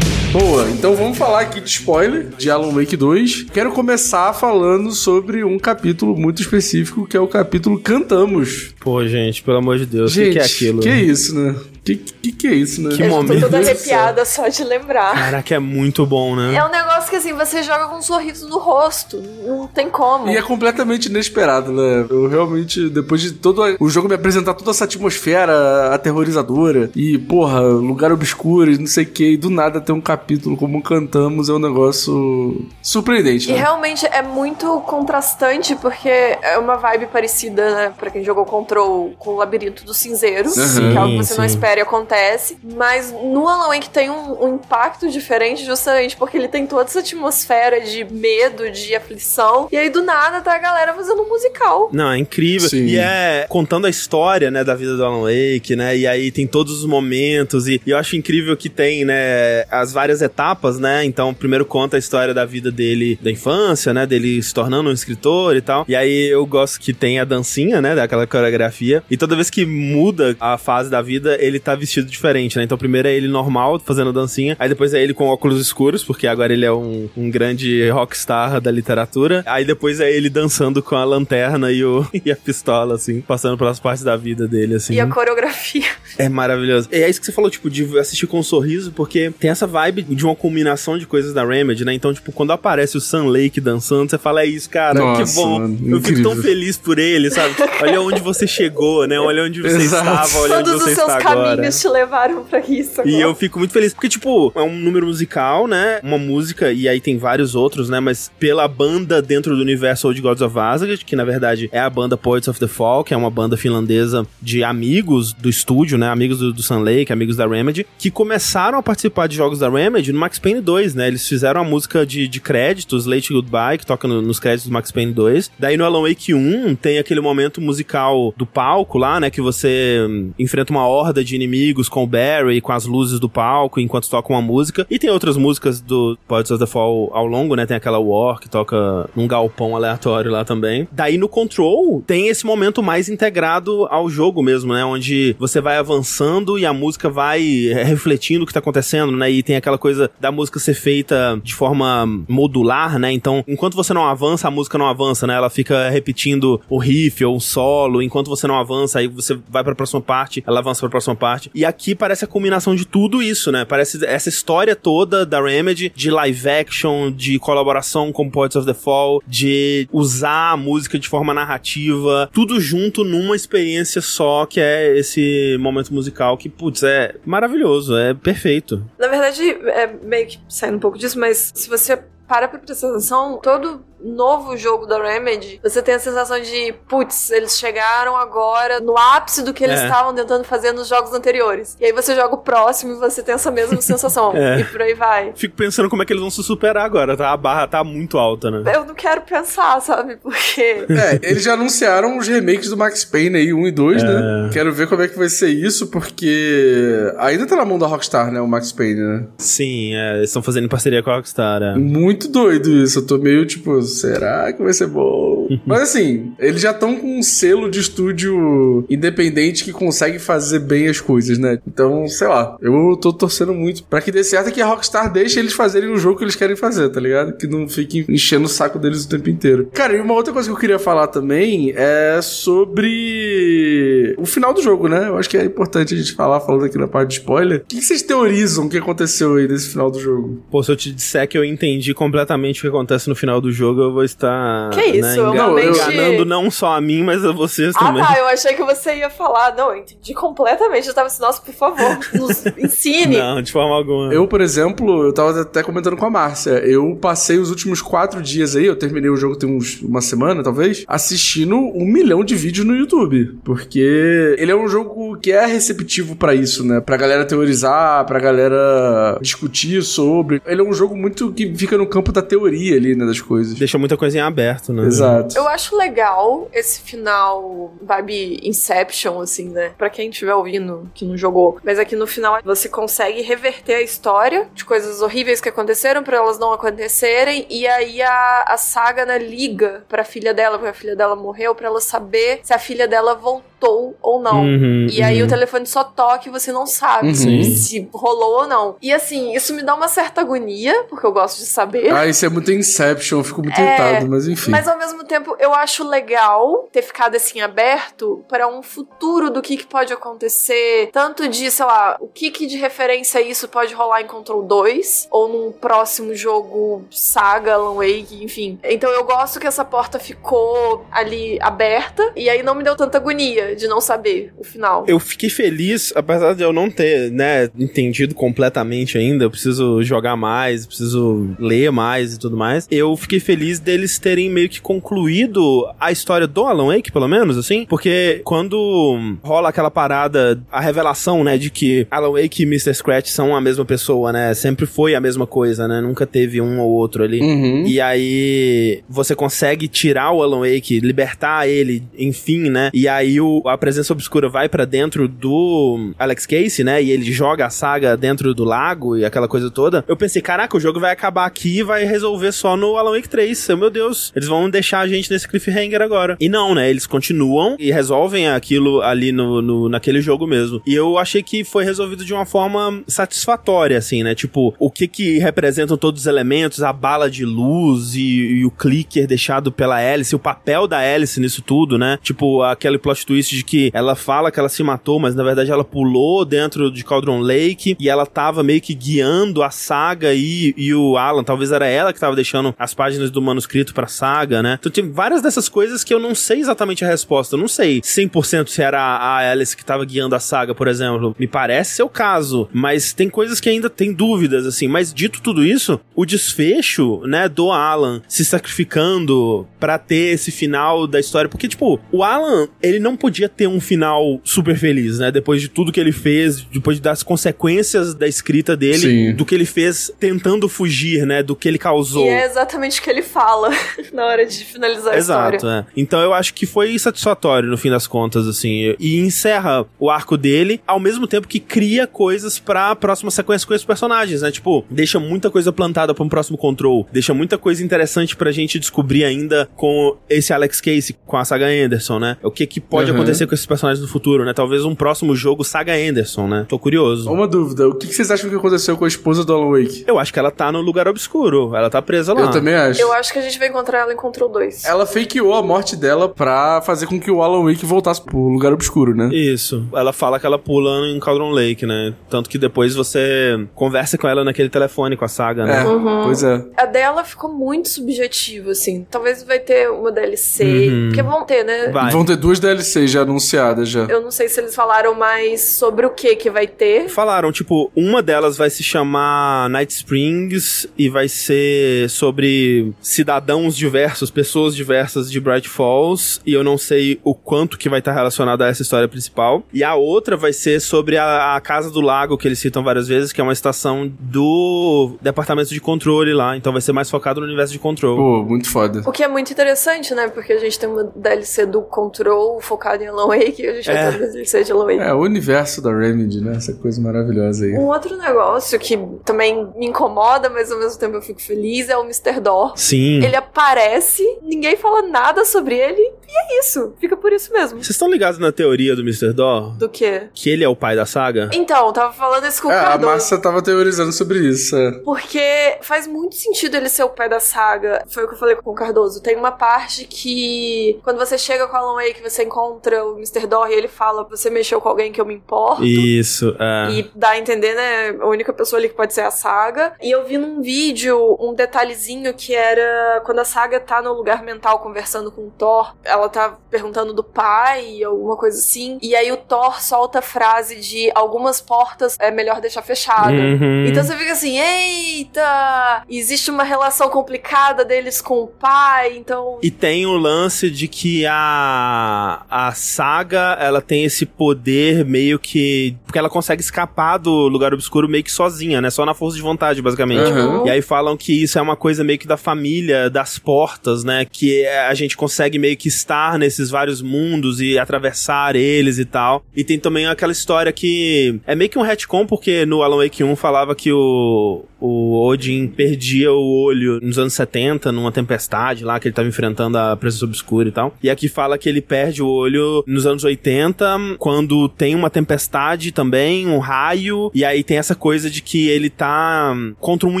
Boa, então vamos falar aqui de spoiler de Alan Wake 2. Quero começar falando sobre um capítulo muito específico, que é o capítulo Cantamos. Pô, gente, pelo amor de Deus, o que, que é aquilo? Que é isso, né? Que, que, que é isso, né? Que eu momento. tô toda arrepiada só de lembrar. Caraca, é muito bom, né? É um negócio que assim, você joga com um sorriso no rosto. Não tem como. E é completamente inesperado, né? Eu realmente, depois de todo o jogo me apresentar toda essa atmosfera aterrorizadora e, porra, lugar obscuro e não sei o que, e do nada ter um capítulo como cantamos é um negócio surpreendente, E né? realmente é muito contrastante, porque é uma vibe parecida, né, pra quem jogou Control, com o Labirinto do Cinzeiro, Uhum. que é algo que você não sim. espera e acontece. Mas no Alan Wake tem um, um impacto diferente, justamente porque ele tem toda essa atmosfera de medo, de aflição. E aí do nada tá a galera fazendo um musical. Não, é incrível. Sim. E é contando a história, né, da vida do Alan Wake, né? E aí tem todos os momentos. E, e eu acho incrível que tem, né, as várias etapas, né? Então, primeiro conta a história da vida dele, da infância, né? Dele se tornando um escritor e tal. E aí eu gosto que tem a dancinha, né? Daquela coreografia. E toda vez que muda a fase da vida, ele tá vestido diferente, né? Então, primeiro é ele normal, fazendo dancinha. Aí depois é ele com óculos escuros, porque agora ele é um, um grande rockstar da literatura. Aí depois é ele dançando com a lanterna e, o, e a pistola, assim, passando pelas partes da vida dele, assim. E a coreografia. É maravilhoso. E é isso que você falou, tipo, de assistir com um sorriso, porque tem essa vibe de uma combinação de coisas da Remedy, né? Então, tipo, quando aparece o Sun Lake dançando, você fala, é isso, cara, Nossa, que bom. mano, Eu fico tão feliz por ele, sabe? Olha onde você chegou, né? Olha onde você Exato. estava, olha onde Todos você os seus está caminhos te levaram pra isso. E agora. eu fico muito feliz, porque, tipo, é um número musical, né? Uma música, e aí tem vários outros, né? Mas pela banda dentro do universo Old Gods of Asgard, que na verdade é a banda Poets of the Fall, que é uma banda finlandesa de amigos do estúdio, né? Amigos do, do Sun Lake, amigos da Remedy, que começaram a participar de jogos da Remedy no Max Payne 2, né? Eles fizeram a música de, de créditos, Late Goodbye, que toca no- nos créditos do Max Payne 2. Daí no Alan Wake 1 tem aquele momento musical do palco lá, né? Que você enfrenta uma horda de inimigos com o Barry, com as luzes do palco, enquanto toca uma música. E tem outras músicas do Poets of the Fall ao longo, né? Tem aquela War que toca num galpão aleatório lá também. Daí no Control tem esse momento mais integrado ao jogo mesmo, né? Onde você vai avançando e a música vai é, refletindo o que tá acontecendo, né? E tem aquela coisa da música ser feita de forma modular, né? Então, enquanto você não avança, a música não avança, né? Ela fica repetindo o riff ou o solo, enquanto você não avança, aí você vai pra próxima parte, ela avança pra próxima parte. E aqui parece a combinação de tudo isso, né? Parece essa história toda da Remedy, de live action, de colaboração com Poets of the Fall, de usar a música de forma narrativa, tudo junto numa experiência só, que é esse momento musical que, putz, é maravilhoso, é perfeito. Na verdade, é meio que saindo um pouco disso, mas se você para pra prestar atenção, todo novo jogo da Remedy, você tem a sensação de, putz, eles chegaram agora no ápice do que eles É. estavam tentando fazer nos jogos anteriores. E aí você joga o próximo e você tem essa mesma sensação. É. E por aí vai. Fico pensando como é que eles vão se superar agora, tá? A barra tá muito alta, né? Eu não quero pensar, sabe? Porque. É, eles já anunciaram os remakes do Max Payne aí, 1 e 2, né? Quero ver como é que vai ser isso, porque ainda tá na mão da Rockstar, né, o Max Payne, né? Sim, é, eles estão fazendo em parceria com a Rockstar. é. Muito doido isso, eu tô meio tipo, será que vai ser bom? Mas assim, eles já estão com um selo de estúdio independente que consegue fazer bem as coisas, né? Então, sei lá, eu tô torcendo muito pra que dê certo e que a Rockstar deixe eles fazerem o jogo que eles querem fazer, tá ligado? Que não fiquem enchendo o saco deles o tempo inteiro. Cara, e uma outra coisa que eu queria falar também é sobre o final do jogo, né? Eu acho que é importante a gente falar, falando aqui na parte de spoiler. O que que vocês teorizam que aconteceu aí nesse final do jogo? Pô, se eu te disser que eu entendi completamente o que acontece no final do jogo, eu vou estar. Que isso, né, eu engan- realmente- enganando não só a mim, mas a vocês Ah, também. tá, eu achei que você ia falar. Não, eu entendi completamente. Eu tava assim, nossa, por favor, nos ensine. Não, de forma alguma. Eu, por exemplo, eu tava até comentando com a Márcia. Eu passei os últimos quatro dias aí, eu terminei o jogo tem uns, uma semana, talvez, assistindo um milhão de vídeos no YouTube. Porque ele é um jogo que é receptivo pra isso, né? Pra galera teorizar, pra galera discutir sobre. Ele é um jogo muito que fica no campo da teoria ali, né? Das coisas. Deixa muita coisa em aberto, né? Exato. Eu acho legal esse final vibe Inception, assim, né? Pra quem estiver ouvindo que não jogou. Mas aqui no final você consegue reverter a história de coisas horríveis que aconteceram pra elas não acontecerem. E aí a, a saga, né, liga pra filha dela, porque a filha dela morreu, pra ela saber se a filha dela voltou voltou ou não. Uhum, E aí uhum. o telefone só toca e você não sabe Uhum. se rolou ou não. E assim, isso me dá uma certa agonia, porque eu gosto de saber. Ah, isso é muito Inception, eu fico muito É, irritado, mas enfim. Mas ao mesmo tempo, eu acho legal ter ficado assim aberto para um futuro do que, que pode acontecer. Tanto de, sei lá, o que, que de referência a isso pode rolar em Control 2, ou num próximo jogo Saga, Alan Wake, enfim. Então eu gosto que essa porta ficou ali aberta, e aí não me deu tanta agonia de não saber o final. Eu fiquei feliz, apesar de eu não ter, né, entendido completamente ainda, eu preciso jogar mais, preciso ler mais e tudo mais. Eu fiquei feliz deles terem meio que concluído a história do Alan Wake, pelo menos, assim, porque quando rola aquela parada, a revelação, né, de que Alan Wake e Mr. Scratch são a mesma pessoa, né, sempre foi a mesma coisa, né, nunca teve um ou outro ali. Uhum. E aí você consegue tirar o Alan Wake, libertar ele, enfim, né? E aí o, a presença obscura vai pra dentro do Alex Casey, né? E ele joga a saga dentro do lago e aquela coisa toda. Eu pensei, caraca, o jogo vai acabar aqui e vai resolver só no Alan Wake 3. Eu, meu Deus, eles vão deixar a gente nesse cliffhanger agora. E não, né? Eles continuam e resolvem aquilo ali no, no naquele jogo mesmo. E eu achei que foi resolvido de uma forma satisfatória, assim, né? Tipo, o que que representam todos os elementos, a bala de luz e, e o clicker deixado pela Alice, o papel da Alice nisso tudo, né? Tipo, aquele plot twist de que ela fala que ela se matou, mas na verdade ela pulou dentro de Cauldron Lake e ela tava meio que guiando a saga e, e o Alan, talvez era ela que tava deixando as páginas do manuscrito pra saga, né? Então tem várias dessas coisas que eu não sei exatamente a resposta. Eu não sei 100% se era a Alice que tava guiando a saga, por exemplo. Me parece ser o caso, mas tem coisas que ainda tem dúvidas, assim. Mas dito tudo isso, o desfecho, né, do Alan se sacrificando pra ter esse final da história, porque, tipo, o Alan, ele não podia ter um final super feliz, né, depois de tudo que ele fez, depois das consequências da escrita dele, Sim. do que ele fez tentando fugir, né, do que ele causou. E é exatamente o que ele fala na hora de finalizar a Exato, história. é. Então eu acho que foi satisfatório no fim das contas, assim. E encerra o arco dele, ao mesmo tempo que cria coisas pra próxima sequência com esses personagens, né? Tipo, deixa muita coisa plantada pra um próximo control, deixa muita coisa interessante pra gente descobrir ainda com esse Alex Casey, com a saga Anderson, né? O que que pode Uhum. acontecer com esses personagens no futuro, né? Talvez um próximo jogo saga Anderson, né? Tô curioso. Uma dúvida, o que que vocês acham que aconteceu com a esposa do Alan Wake? Eu acho que ela tá no lugar obscuro, ela tá presa lá. Eu também acho. Eu acho que a gente vai encontrar ela em Control 2. Ela fakeou a morte dela pra fazer com que o Alan Wake voltasse pro lugar obscuro, né? Isso. Ela fala que ela pula em Cauldron Lake, né? Tanto que depois você conversa com ela naquele telefone com a saga, né? É, Uhum. pois é. A dela ficou muito subjetiva, assim. Talvez vai ter uma DLC. Uhum. Porque vão ter, né? Vai. Vão ter duas DLCs já anunciadas já. Eu não sei se eles falaram mais sobre o que que vai ter. Falaram, tipo, uma delas vai se chamar Night Springs e vai ser sobre cidadãos diversos, pessoas diversas de Bright Falls, e eu não sei o quanto que vai estar relacionado a essa história principal. E a outra vai ser sobre a, a Casa do Lago, que eles citam várias vezes, que é uma estação do departamento de controle lá, então vai ser mais focado no universo de controle. Pô, muito foda. O que é muito interessante, né? Porque a gente tem uma DLC do Control focada em Alan Wake e a gente vai É. ter uma DLC de Alan Wake. É, o universo da Remedy, né? Essa coisa maravilhosa aí. Um outro negócio que também me incomoda, mas ao mesmo tempo eu fico feliz, é o Mr. Door. Sim. Ele aparece, ninguém fala nada sobre ele, e é isso. Fica por isso mesmo. Vocês estão ligados na teoria do Mr. Door? Do quê? Que ele é o pai da saga? Então, tava falando isso com o É, a Cardoso. massa tava teorizando sobre isso. É. Porque faz muito sentido ele ser o pai da saga. Foi o que eu falei com o Cardoso. Tem uma parte que, quando você chega com o Alan Wake, você encontra o Mr. Door e ele fala: Você mexeu com alguém que eu me importo. Isso, é. E dá a entender, né? A única pessoa ali que pode ser a saga. E eu vi num vídeo um detalhezinho que era quando a saga tá no lugar mental conversando com o Thor. Ela tá perguntando do pai, alguma coisa assim. E aí o Thor solta a frase de algumas portas é melhor deixar fechada. Uhum. Então você fica assim, eita! Existe uma relação complicada deles com o pai, então. E tem o lance de que a, a saga, ela tem esse poder meio que... Porque ela consegue escapar do lugar obscuro meio que sozinha, né? Só na força de vontade, basicamente. Uhum. E aí falam que isso é uma coisa meio que da família, das portas, né? Que a gente consegue meio que estar nesses vários mundos e atravessar eles e tal. E tem também aquela história que é meio que um retcon, porque no Alan Wake 1 falava que o, o Odin perdia o olho nos anos 70, numa tempestade lá, que ele tava enfrentando a presença obscura e tal. E aqui fala que ele perde o olho nos anos 80, quando tem uma tempestade também, um raio, e aí tem essa coisa de que ele tá contra um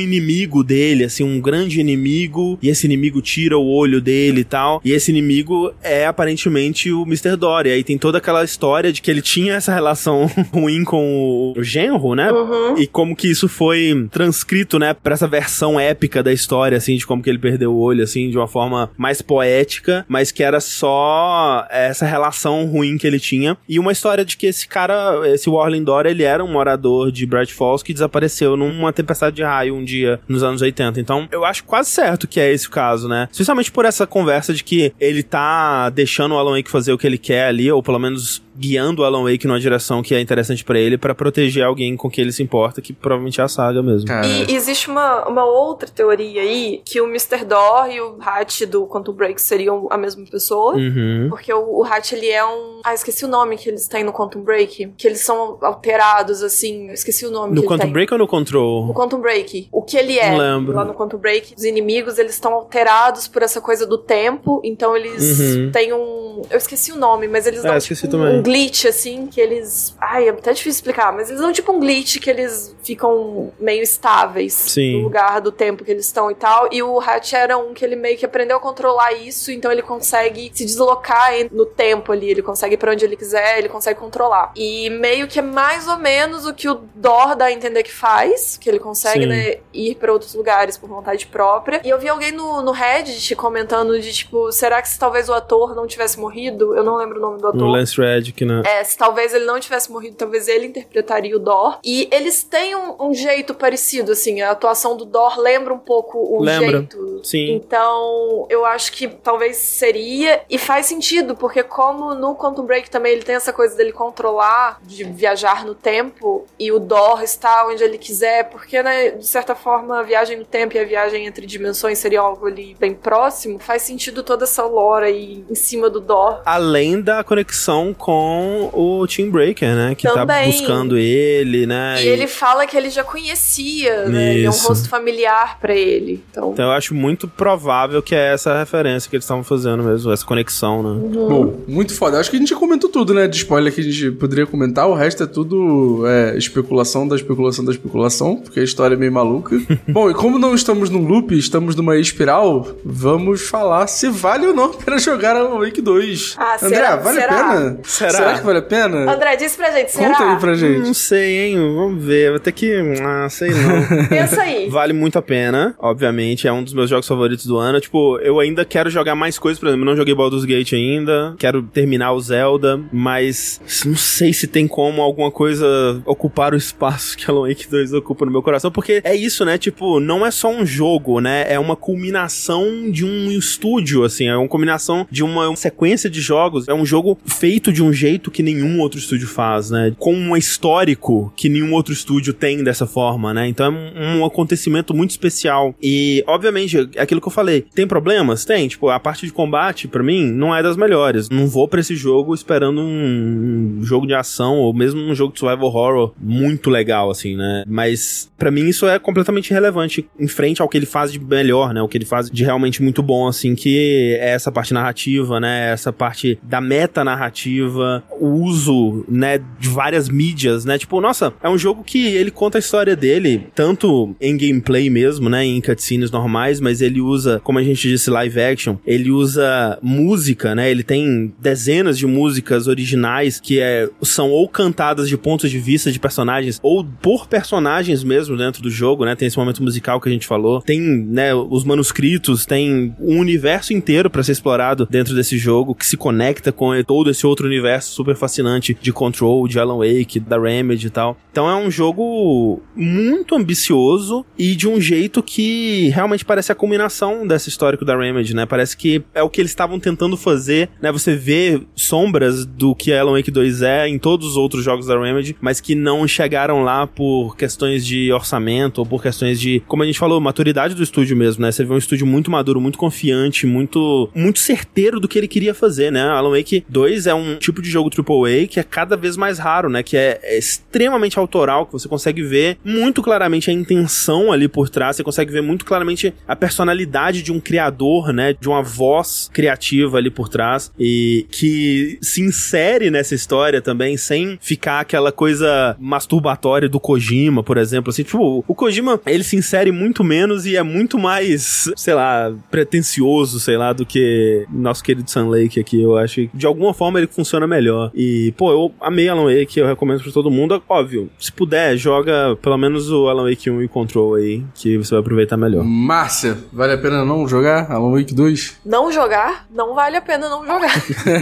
inimigo dele, assim, um grande inimigo, e esse inimigo tira o olho dele e tal. E esse inimigo é aparentemente o Mr. Dory. Aí tem toda aquela história de que ele tinha essa relação ruim com o genro, né? Uhum. E como que isso foi transcrito, né, pra essa versão épica da história, assim, de como que ele perdeu o olho, assim, de uma forma mais poética, mas que era só essa relação ruim que ele tinha. E uma história de que esse cara, esse Warling Dora, ele era um morador de Bright Falls que desapareceu numa tempestade de raio um dia nos anos 80. Então, eu acho quase certo que é esse o caso, né? Especialmente por essa conversa de que ele tá deixando o Alan Wake fazer o que ele quer ali, ou pelo menos guiando o Alan Wake numa direção que é interessante pra ele, pra proteger alguém com quem ele se importa, que provavelmente é a saga mesmo. Cara, E existe uma, uma outra teoria aí, que o Mr. Dor e o Hat do Quantum Break seriam a mesma pessoa. Uhum. Porque o, o Hat, ele é um... Ah, esqueci o nome que eles têm no Quantum Break. Que eles são alterados, assim. Eu esqueci o nome No Quantum. Break ou no No Control? Quantum Break. O que ele é. Não lembro. Lá no Quantum Break, os inimigos, eles estão alterados por essa coisa do tempo. Então eles Uhum. têm um... Eu esqueci o nome, mas eles É, dão esqueci tipo, um, também. um glitch, assim, que eles... Ai, é até difícil explicar. Mas eles dão tipo um glitch que eles ficam meio estáveis. Sim. No lugar do tempo que eles estão e tal. E o Hatch era um que ele meio que aprendeu a controlar isso. Então ele consegue se deslocar no tempo ali. Ele consegue ir pra onde ele quiser, ele consegue controlar. E meio que é mais ou menos o que o Dor dá a entender que faz. Que ele consegue, Sim. né, ir pra outros lugares por vontade própria. E eu vi alguém no, no Reddit comentando de tipo, será que se talvez o ator não tivesse morrido? Eu não lembro o nome do ator. No Lance Reddick, né? É, se talvez ele não tivesse morrido, talvez ele interpretaria o Dor. E eles têm um, um jeito parecido, assim. A atuação do Dor lembra um pouco o Lembra. jeito. Sim. Então, eu acho que talvez seria. E faz sentido, porque como no Quantum Break também ele tem essa coisa dele controlar, de viajar no tempo, e o Dor está onde ele quiser, porque, né, de certa forma, a viagem no tempo e a viagem entre dimensões seria algo ali bem próximo, faz sentido toda essa lore aí em cima do Dor. Além da conexão com o Team Breaker, né? Que tá Também. buscando ele, né? E ele fala que ele já conhecia, né? Ele é um rosto familiar pra ele. Então, Então eu acho muito provável que é essa referência que eles estavam fazendo mesmo, essa conexão, né? Bom, muito foda. Acho que a gente já comentou tudo, né? De spoiler que a gente poderia comentar. O resto é tudo é, especulação da especulação da especulação, porque a história é meio maluca. Bom, e como não estamos num loop, estamos numa espiral, vamos falar se vale ou não a pena jogar Alan Wake 2. Ah, André, será? vale Será? a pena? Será? Que vale a pena? André, diz pra gente, será? Conta aí pra gente. Não sei, hein? Vamos ver. Vou ter que. Ah, sei não. Pensa aí. Vale muito a pena, obviamente. É um dos meus jogos favoritos do ano. Tipo, eu ainda quero jogar mais coisas, por exemplo, eu não joguei Baldur's Gate ainda. Quero terminar o Zelda, mas não sei se tem como alguma coisa ocupar o espaço que Alan Wake 2 ocupa no meu coração, porque é isso, né? Tipo, não é só um jogo, né? É uma culminação de um estúdio, assim, é uma combinação de uma sequência de jogos. É um jogo feito de um jeito que nenhum outro estúdio faz, né? Com um histórico que nenhum outro estúdio tem dessa forma, né? Então é um, um acontecimento muito especial. E, obviamente, é aquilo que eu falei, tem problemas? Tem. Tipo, a parte de combate, pra mim, não é das melhores. Não vou pra esse jogo esperando um, um jogo de ação ou mesmo um jogo de survival horror muito legal, assim, né? Mas, pra mim, isso é completamente irrelevante em frente ao que ele faz de melhor, né? O que ele faz de realmente muito bom, assim, que é essa parte narrativa, né? Essa parte da meta narrativa, o uso, né, de várias mídias, né? Tipo, nossa, é um jogo que ele conta a história dele, tanto em gameplay mesmo, né, em cutscenes normais, mas ele usa, como a gente disse, live action, ele usa música, né? Ele tem dezenas de músicas originais que é, são ou cantadas de pontos de vista de personagens ou por personagens mesmo dentro do jogo, né? Tem esse momento musical que a gente falou. Tem, né, os manuscritos, tem um universo inteiro pra ser explorado dentro desse jogo que se conecta com todo esse outro universo universo super fascinante de Control, de Alan Wake, da Remedy e tal. Então é um jogo muito ambicioso e de um jeito que realmente parece a culminação desse histórico da Remedy, né? Parece que é o que eles estavam tentando fazer, né? Você vê sombras do que Alan Wake 2 é em todos os outros jogos da Remedy, mas que não chegaram lá por questões de orçamento ou por questões de, como a gente falou, maturidade do estúdio mesmo, né? Você vê um estúdio muito maduro, muito confiante, muito muito certeiro do que ele queria fazer, né? Alan Wake 2 é um tipo de jogo AAA que é cada vez mais raro, né? Que é, é extremamente autoral, que você consegue ver muito claramente a intenção ali por trás, você consegue ver muito claramente a personalidade de um criador, né? De uma voz criativa ali por trás e que se insere nessa história também sem ficar aquela coisa masturbatória do Kojima, por exemplo, assim, tipo, o Kojima, ele se insere muito menos e é muito mais, sei lá, pretencioso, sei lá, do que nosso querido Sun Lake aqui, eu acho que de alguma forma ele funciona melhor. E, pô, eu amei Alan Wake, eu recomendo pra todo mundo. Óbvio, se puder, joga pelo menos o Alan Wake 1 e Control aí, que você vai aproveitar melhor. Márcia, vale a pena não jogar Alan Wake 2? Não jogar? Não vale a pena não jogar.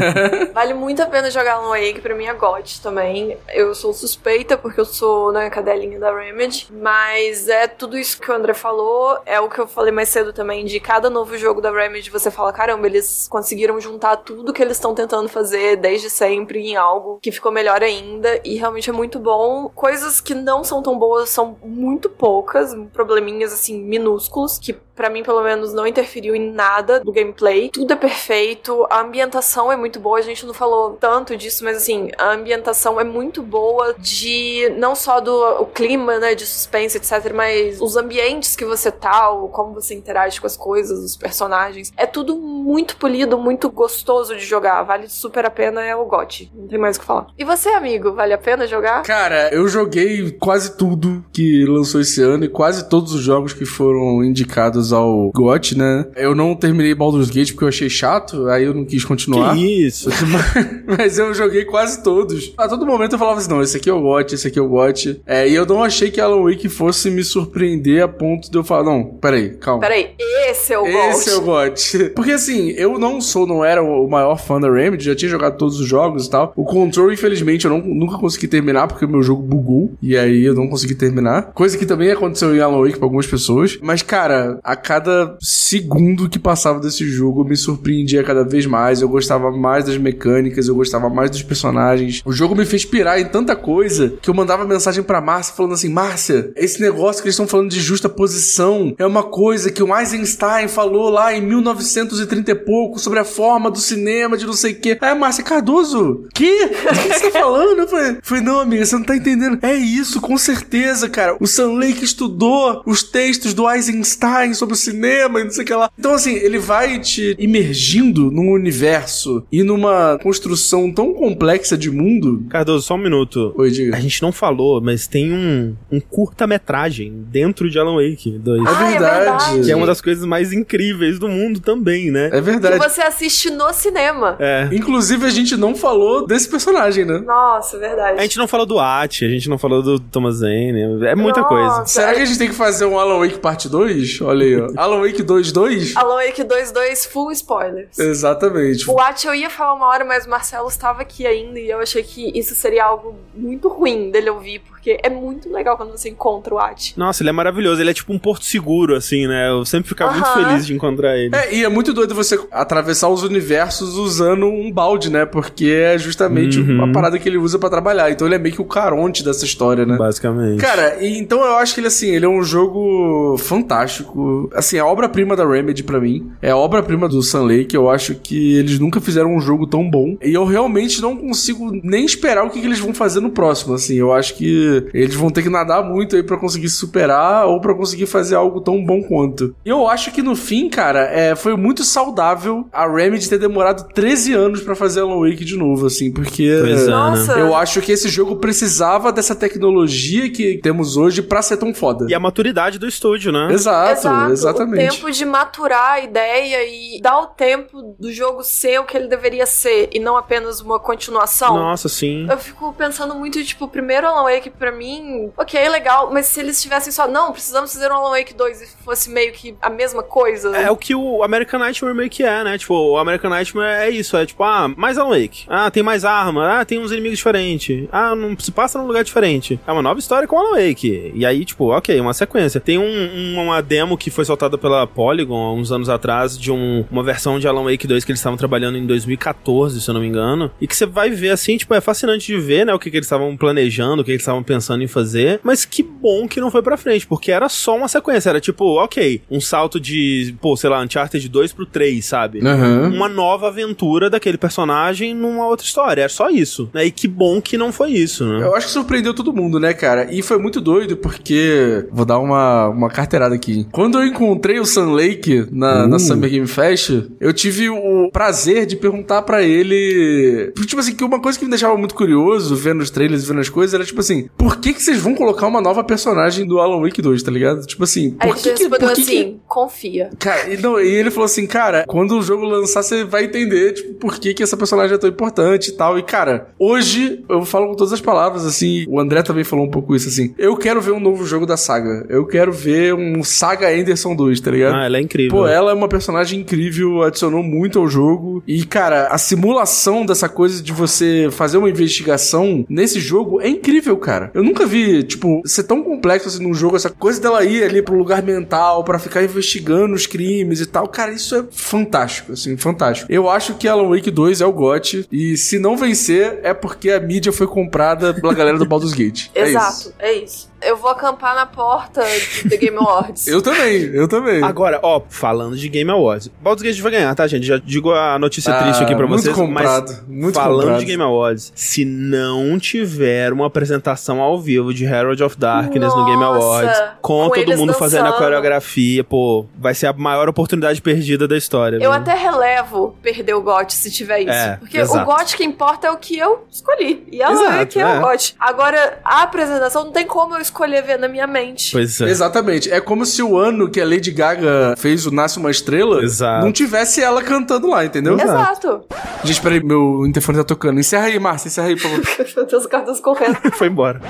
vale muito a pena jogar Alan Wake, pra mim é GOT também. Eu sou suspeita porque eu sou né, cadelinha da Remedy, mas é tudo isso que o André falou, é o que eu falei mais cedo também, de cada novo jogo da Remedy você fala, caramba, eles conseguiram juntar tudo que eles estão tentando fazer desde sempre em algo que ficou melhor ainda e realmente é muito bom. Coisas que não são tão boas são muito poucas, probleminhas assim minúsculos que para mim pelo menos não interferiu em nada do gameplay. Tudo é perfeito, a ambientação é muito boa, a gente não falou tanto disso, mas assim, a ambientação é muito boa de não só do o clima, né, de suspense, etc, mas os ambientes que você tá, como você interage com as coisas, os personagens. É tudo muito polido, muito gostoso de jogar. Vale super a pena, é o GOT. Não tem mais o que falar. E você, amigo, vale a pena jogar? Cara, eu joguei quase tudo que lançou esse ano e quase todos os jogos que foram indicados ao GOT, né? Eu não terminei Baldur's Gate porque eu achei chato, aí eu não quis continuar. Que isso? Mas eu joguei quase todos. A todo momento eu falava assim, não, esse aqui é o GOT, esse aqui é o GOT. É, e eu não achei que Alan Wake fosse me surpreender a ponto de eu falar, não, peraí, calma. Peraí, esse é o GOT. Esse é o GOT. Porque assim, eu não sou, não era o maior fã da Remedy, já tinha jogado todos os jogos e tal. O Control, infelizmente, eu não, nunca consegui terminar porque o meu jogo bugou. E aí eu não consegui terminar. Coisa que também aconteceu em Alan Wake pra algumas pessoas. Mas, cara, a cada segundo que passava desse jogo, eu me surpreendia cada vez mais. Eu gostava mais das mecânicas, eu gostava mais dos personagens. O jogo me fez pirar em tanta coisa que eu mandava mensagem pra Márcia falando assim: Márcia, esse negócio que eles estão falando de justa posição é uma coisa que o Eisenstein falou lá em 1930 e pouco sobre a forma do cinema, de não sei o quê. Aí a Márcia Cardoso, que? O que você tá falando? Eu falei, falei, não, amiga, você não tá entendendo. É isso, com certeza, cara. O Sam Lake estudou os textos do Eisenstein sobre o cinema e não sei o que lá. Então, assim, ele vai te imergindo num universo e numa construção tão complexa de mundo. Cardoso, só um minuto. Oi, diga. A gente não falou, mas tem um, um curta-metragem dentro de Alan Wake 2. É Ah, é verdade. Que é uma das coisas mais incríveis do mundo também, né? É Que verdade. você assiste no cinema. É. Inclusive, a gente não falou desse personagem, né? Nossa, verdade. A gente não falou do Ati, a gente não falou do Thomas Zane, é muita Nossa. coisa. Será que a gente tem que fazer um Alan Wake parte 2? Olha aí, ó. Alan Wake 2 2? Alan Wake 22 full spoilers. Exatamente. O At eu ia falar uma hora, mas o Marcelo estava aqui ainda e eu achei que isso seria algo muito ruim dele ouvir, porque é muito legal quando você encontra o At. Nossa, ele é maravilhoso, ele é tipo um porto seguro, assim, né? Eu sempre ficava muito Aham. feliz de encontrar ele. É, e é muito doido você atravessar os universos usando um balde, né? Porque é justamente Uhum. a parada que ele usa pra trabalhar. Então ele é meio que o caronte dessa história, né? Basicamente. Cara, então eu acho que ele, assim, ele é um jogo fantástico. Assim, é a obra-prima da Remedy pra mim. É a obra-prima do Sun Lake. Eu acho que eles nunca fizeram um jogo tão bom. E eu realmente não consigo nem esperar o que, que eles vão fazer no próximo. Assim, eu acho que eles vão ter que nadar muito aí pra conseguir se superar ou pra conseguir fazer algo tão bom quanto. E eu acho que no fim, cara, é, foi muito saudável a Remedy ter demorado 13 anos pra fazer Alan Wake de novo, assim, porque. É, né? Nossa. Eu acho que esse jogo precisava dessa tecnologia que temos hoje pra ser tão foda. E a maturidade do estúdio, né? Exato. Exato. Exato. exatamente. O tempo de maturar a ideia e dar o tempo do jogo ser o que ele deveria ser e não apenas uma continuação. Nossa, sim. Eu fico pensando muito, tipo, o primeiro Alan Wake pra mim, ok, legal, mas se eles tivessem só, não, precisamos fazer um Alan Wake 2 e fosse meio que a mesma coisa. É o que o American Nightmare meio que é, né? Tipo, o American Nightmare é isso, é tipo, ah, mais Alan Wake. Ah, tem mais arma. Ah, tem uns inimigos diferentes. Ah, não se passa num lugar diferente. É uma nova história com Alan Wake. E aí, tipo, ok, uma sequência. Tem um- uma demo que foi soltada pela Polygon há uns anos atrás de um- uma versão de Alan Wake 2 que eles estavam trabalhando em 2014, se eu não me engano. E que você vai ver assim, tipo, é fascinante de ver, né? O que, que eles estavam planejando, o que eles estavam pensando em fazer. Mas que bom que não foi pra frente, porque era só uma sequência. Era tipo, ok, um salto de, pô, sei lá, Uncharted 2 pro 3, sabe? Aham. uma nova aventura daquele personagem numa outra história. É só isso. Né? E que bom que não foi isso, né? Eu acho que surpreendeu todo mundo, né, cara? E foi muito doido porque. Vou dar uma, uma carteirada aqui. Quando eu encontrei o Sun Lake na, na Summer Game Fest, eu tive o prazer de perguntar pra ele. Tipo assim, que uma coisa que me deixava muito curioso vendo os trailers e vendo as coisas era tipo assim: por que, que vocês vão colocar uma nova personagem do Alan Wake 2, tá ligado? Tipo assim, Aí por ele que, que, respondeu por que, que assim, confia. Cara, e, não, e ele falou assim, cara, quando o jogo lançar, você vai entender, tipo, por que, que essa personagem é tão importante e tal. E, cara, hoje, eu falo com todas as palavras, assim, o André também falou um pouco isso, assim. Eu quero ver um novo jogo da saga. Eu quero ver um Saga Anderson 2, tá ligado? Ah, ela é incrível. Pô, ela é uma personagem incrível, adicionou muito ao jogo. E, cara, a simulação dessa coisa de você fazer uma investigação nesse jogo é incrível, cara. Eu nunca vi, tipo, ser tão complexo assim num jogo, essa coisa dela ir ali pro lugar mental pra ficar investigando os crimes e tal. Cara, isso é fantástico, assim, fantástico. Eu acho que Alan Wake 2 é o GOT. E se não vencer, é porque a mídia foi comprada pela galera do Baldur's Gate. É Exato, isso. é isso. Eu vou acampar na porta do Game Awards. Eu também, eu também. Agora, ó, falando de Game Awards. Baldur's Gate vai ganhar, tá, gente? Já digo a notícia Ah, triste aqui pra muito vocês. comprado, mas muito falando comprado. de Game Awards, se não tiver uma apresentação ao vivo de Herald of Darkness no Game Nossa, Awards, com, com todo mundo fazendo a dançando. coreografia, pô, vai ser a maior oportunidade perdida da história. Eu viu? até relevo perder o GOT se tiver isso. É, porque exato. o GOT que importa é o que eu escolhi. E ela é que é, é. o GOT. Agora, a apresentação não tem como eu escolher ver na minha mente. Pois é. Exatamente. É como se o ano que a Lady Gaga fez o Nasce uma Estrela Exato. não tivesse ela cantando lá, entendeu? Exato. Gente, peraí, meu interfone tá tocando. Encerra aí, Márcia, encerra aí, por favor. Meu Deus, o cartão correndo. Foi embora.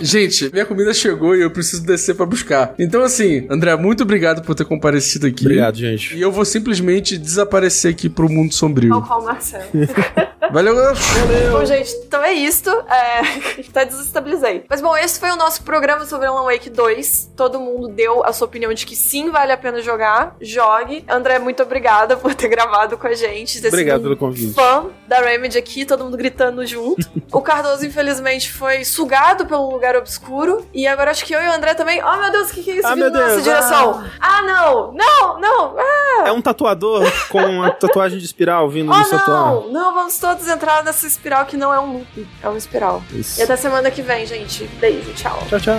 Gente, minha comida chegou e eu preciso descer pra buscar. Então, assim, André, muito obrigado por ter comparecido aqui. Obrigado, gente. E eu vou simplesmente desaparecer aqui pro mundo sombrio. qual o Marcelo. Valeu, galera. Bom, gente, então é isto. É... Até desestabilizei. Mas bom, esse foi o nosso programa sobre Alan Wake 2. Todo mundo deu a sua opinião de que sim, vale a pena jogar. Jogue. André, muito obrigada por ter gravado com a gente. ter Obrigado sido pelo convite. Fã da Remedy aqui, todo mundo gritando junto. o Cardoso, infelizmente, foi sugado pelo lugar obscuro. E agora acho que eu e o André também. Oh, meu Deus, o que, que é isso Ah, vindo meu na nossa Deus, direção? Ah, não! Não, não! Ah, É um tatuador com uma tatuagem de espiral vindo oh, no tatuar. não! Não, vamos todos entrar nessa espiral que não é um loop, é uma espiral. Isso. E até semana que vem, gente. Beijo, tchau. Tchau, tchau.